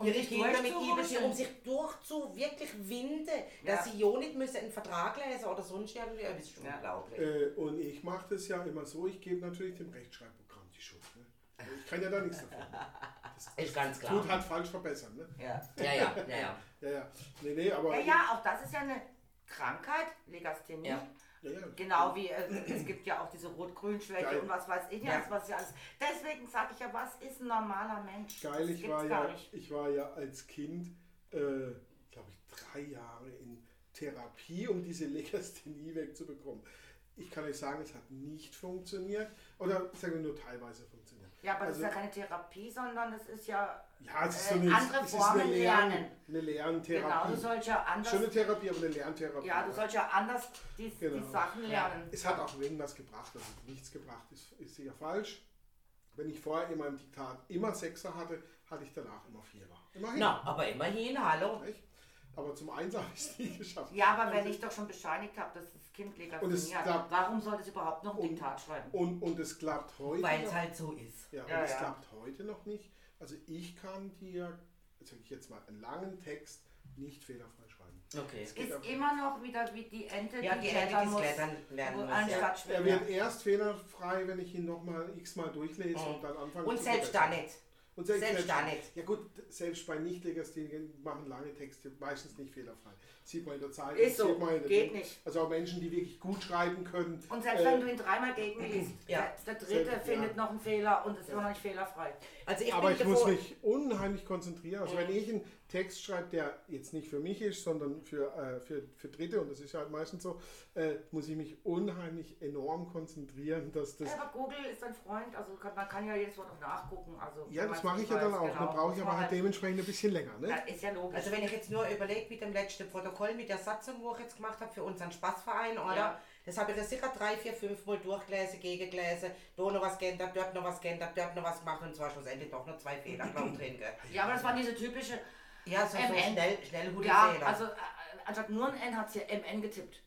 ihre Kinder mit ihnen, um sich durchzu wirklich winden, Ja. dass sie ja nicht müssen einen Vertrag lesen oder sonst irgendwie, das ist schon Ja. unglaublich. äh, und ich mache das ja immer so, ich gebe natürlich dem Rechtschreibprogramm die Schuld. Ne? Ich kann ja da nichts dafür. ist ganz klar. Tut halt falsch verbessern. Ne? Ja. Ja, ja, ja, ja. Ja, ja. Nee, nee, aber. ja, ja, auch das ist ja eine Krankheit, Legasthenie. Ja. Ja, ja. Genau wie äh, es gibt ja auch diese Rot-Grün-Schwäche Geil. und was weiß ich Ja. was ja alles. Deswegen sage ich ja, was ist ein normaler Mensch? Geil, das ich war, ja, nicht. ich war ja als Kind, äh, glaube ich, drei Jahre in Therapie, um diese Legasthenie wegzubekommen. ich kann euch sagen, es hat nicht funktioniert. Oder sagen wir nur teilweise funktioniert. Ja, aber das Also- ist ja keine Therapie, sondern das ist ja Ja, es ist Äh, so eine, andere es ist Formen eine, Lern, lernen. eine genau, Lerntherapie. du sollst ja anders. Schon eine Therapie, aber eine Lerntherapie. Ja, du sollst ja anders die, Genau. die Sachen lernen. Es hat auch irgendwas gebracht, also nichts gebracht ist, ist sicher falsch. Wenn ich vorher in meinem Diktat immer Sechser hatte, hatte ich danach immer Vierer. Immerhin. Na, aber immerhin, hallo. Aber zum Eins habe ich es nie geschafft. Ja, aber wenn Also- ich doch schon bescheinigt habe, dass das Kind Und es legastheniert, klappt. warum sollte es überhaupt noch ein Und- Diktat schreiben? Und, und es klappt heute. Weil noch. es halt so ist. Ja, und Ja, es ja. klappt heute noch nicht. Also ich kann dir, sage ich jetzt mal, einen langen Text nicht fehlerfrei schreiben. Okay. Es geht Ist aber- immer noch wieder wie die Ente, Ja, die die Ente, klettern die muss, klettern lernen muss, ja. Er wird erst fehlerfrei, wenn ich ihn nochmal x-mal durchlese und dann anfange Und zu selbst da verbessern. nicht. Und selbst, Selbst da nicht. Ja gut, selbst bei Nicht-Legastheniken machen lange Texte meistens nicht fehlerfrei. Sieht man in der Zeit. Ist so, sieht man in der geht Ding. nicht. Also auch Menschen, die wirklich gut schreiben können. Und selbst äh, wenn du ihn dreimal gegenliest, Ja. selbst der dritte Selbst- ja. findet noch einen Fehler und ist immer noch nicht fehlerfrei. Also ich aber bin ich muss mich unheimlich konzentrieren. Also wenn ich einen Text schreibe, der jetzt nicht für mich ist, sondern für, äh, für, für Dritte, und das ist halt meistens so, äh, muss ich mich unheimlich enorm konzentrieren, dass das... Ja, aber Google ist ein Freund, also kann, man kann ja jedes Wort noch nachgucken. Also, Ja, das mache ich ja dann auch. genau. Dann brauche ich aber man halt dementsprechend ein bisschen länger. Ne? Ja, ist ja logisch. Also wenn ich jetzt nur überlege, mit dem letzten Protokoll, mit der Satzung, wo ich jetzt gemacht habe für unseren Spaßverein, oder? Ja. Das habe ich das sicher drei, vier, fünf Mal durchgelesen, gegengelesen, da noch was geändert, dort noch was geändert, dort noch was gemacht und zwar schlussendlich doch noch zwei Fehler glaub ich, drin. Gell? ja, aber das waren diese typische. Ja, so, so schnell, schnell gute Ja, Fehler. also äh, anstatt nur ein N hat sie MN getippt.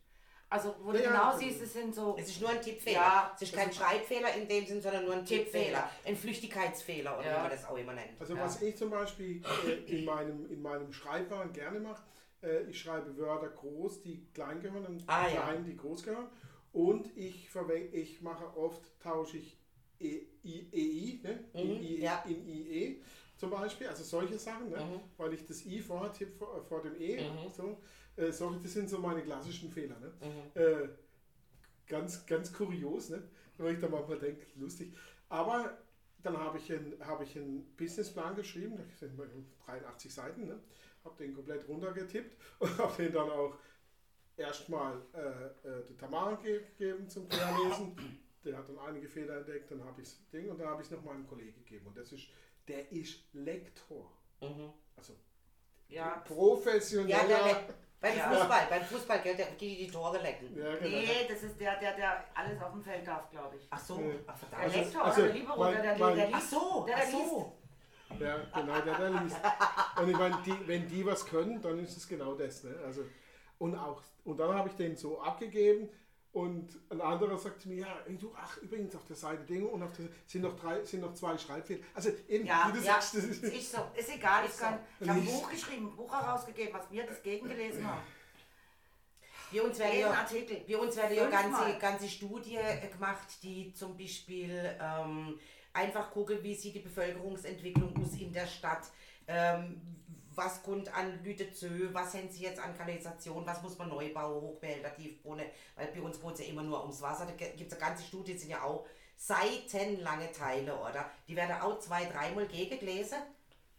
Also, wo du Ja, genau ja. siehst, es sind so. es ist nur ein Tippfehler. Ja, es ist kein Schreibfehler in dem Sinn, sondern nur ein Tippfehler. Tippfehler. Ein Flüchtigkeitsfehler, oder Ja. wie man das auch immer nennt. Also Ja. was ich zum Beispiel äh, in, meinem, in meinem Schreibwahn gerne mache, äh, ich schreibe Wörter groß, die klein gehören und Ah, ja. klein, die groß gehören. Und ich, ich mache oft, tausche ich E, EI ne? in, Mhm, I, ja. in IE zum Beispiel, also solche Sachen, ne? Mhm. weil ich das I vorher tippe vor, äh, vor dem E. Mhm. So. Äh, solche, das sind so meine klassischen Fehler. Ne? Mhm. Äh, ganz, ganz kurios, ne? wenn ich da manchmal denke, lustig. Aber dann habe ich einen, habe ich einen Businessplan geschrieben, das sind 83 Seiten, ne? Habe den komplett runtergetippt und habe den dann auch erstmal äh, äh, der Tamara ge gegeben zum Querlesen. Der hat dann einige Fehler entdeckt, dann habe ich das Ding und dann habe ich es noch meinem Kollegen gegeben. Und das ist, der ist Lektor. Mhm. Also Ja. Ja, professioneller. der, der, beim Ja. Fußball, beim Fußball, gell, der, die die Tore lecken. ja, genau. Nee, das ist der, der, der alles auf dem Feld darf, glaube ich. Ach so, ach Der verdammt. Also- Lektor also oder der Libero, mein- der, der, der Ach liest. so, Der, ach der so. Ja, genau, der, der liest. Und ich meine, die, wenn die was können, dann ist es genau das. Ne? Also, und, auch, und dann habe ich den so abgegeben und ein anderer sagte mir, ja, du, ach, übrigens auf der Seite Ding und auf der sind noch drei, sind noch zwei Schreibfehler. Also eben, Ja, wie du ja, sagst, das ist, Ist so. Ist egal, ich, Ist kann, so. ich habe ein. Buch geschrieben, ein Buch herausgegeben, was wir das gegengelesen haben. Wir uns werden ja, Artikel. wir uns werden ja ganze, ganze Studie gemacht, die zum Beispiel ähm, einfach gucken, wie sieht die Bevölkerungsentwicklung aus in der Stadt. Ähm, was kommt an Lüte zu, was haben sie jetzt an Kanalisation, was muss man neu bauen, Hochbehälter, Tiefbrunnen, weil bei uns geht es ja immer nur ums Wasser. Da gibt es eine ganze Studie, die sind ja auch seitenlange Teile, oder? Die werden auch zwei, dreimal gegengelesen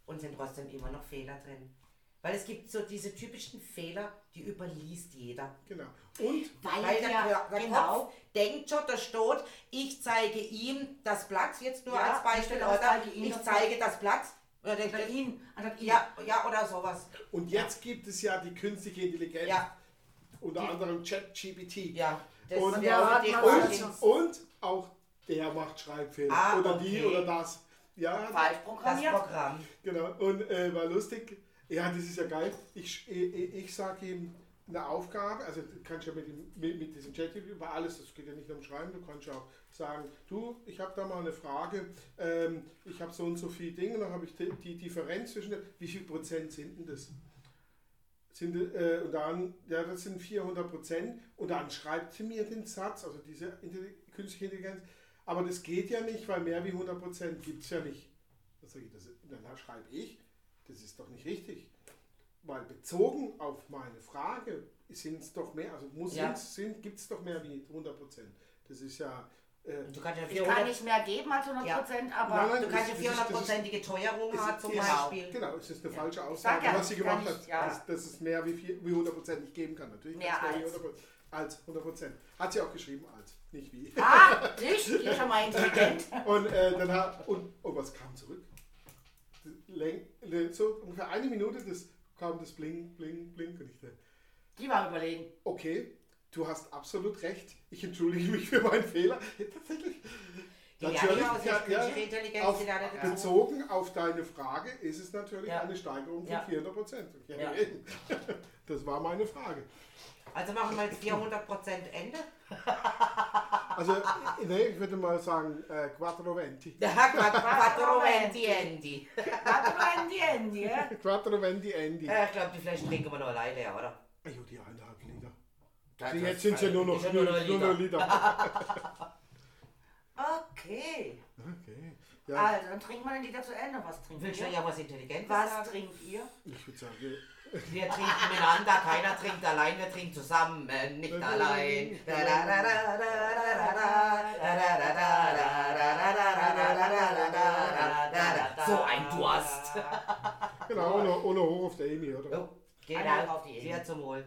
und sind trotzdem immer noch Fehler drin. Weil es gibt so diese typischen Fehler, die überliest jeder. genau. Und Weil, Weil der, der, der genau, Kopf denkt schon, da steht, ich zeige ihm das Blatt, jetzt nur Ja, als Beispiel, oder? zeige ihm Ich das zeige das Blatt. Oder denkt Oder er, ihn, ja, ja, oder sowas. Und jetzt gibt es ja die künstliche Intelligenz, Ja. unter anderem ChatGPT. Ja. Das Und, ist der ja die und, und auch der macht Schreibfehler. Ah, oder die okay. oder das. Ja, Falsch das programmiert. Programm. Genau, und äh, war lustig. Ja, das ist ja geil. Ich, ich, ich sage ihm eine Aufgabe, also du kannst ja mit, dem, mit, mit diesem Chat über alles, das geht ja nicht nur um Schreiben, du kannst ja auch sagen, du, ich habe da mal eine Frage, ähm, ich habe so und so viele Dinge, dann habe ich die, die Differenz zwischen, wie viel Prozent sind denn das? Sind, äh, und dann, ja, das sind 400 Prozent und dann schreibt sie mir den Satz, also diese künstliche Intelligenz, aber das geht ja nicht, weil mehr wie 100 Prozent gibt es ja nicht. Ich, das, dann schreibe ich, das ist doch nicht richtig. Weil bezogen auf meine Frage sind es doch mehr, also muss Ja. sind, gibt es doch mehr wie 100 Prozent. Das ist ja Äh, Du kannst ja Ich kann 400, nicht mehr geben als 100 Prozent, aber Nein, nein, du kannst ja das ist- das ist- 400-prozentige Teuerung haben zum ist- Beispiel. Genau, es ist eine falsche sag Aussage, ja, was sie gemacht ich- hat, ja. dass, dass es mehr wie, vier, wie 100% nicht geben kann. Natürlich Mehr als. 100%, als 100%. Hat sie auch geschrieben, als, nicht wie. ah, nicht, hier schon mal intelligent. Und äh, dann hat, und, und was kam zurück? So ungefähr eine Minute das, kam das Bling, Bling, Bling. Und ich dachte, Die waren überlegen. okay, du hast absolut recht. Ich entschuldige mich für meinen Fehler. Ja, tatsächlich. Ja, Natürlich, ja, Intelligenz, auf, bezogen auf deine Frage ist es natürlich Ja. eine Steigerung von Ja. 400 Prozent. Ja, Ja. Das war meine Frage. Also machen wir jetzt 400% Ende. Also, äh, nee, ich würde mal sagen, äh, Quattro Venti. Quattro Venti Endi. Handy, ja? Quattro Venti Endi. Äh, Ich glaube, die Flaschen trinken wir noch alleine, leer, oder? Ah, jo, die eineinhalb Liter. Also jetzt sind es ja nur noch, ja nur nur noch Liter. Okay. Okay. Ja, Also, dann trinken wir den Lieder zu Ende. Was trinkt Willst du ihr? ja was Intelligentes Was sagen? trinkt ihr? ich würde sagen, Wir trinken miteinander, keiner trinkt allein, wir trinken zusammen, nicht allein. So ein Durst. genau, ohne, ohne hoch auf der Amy, oder? Oh, genau, auf die Ebene. sehr zum Wohl.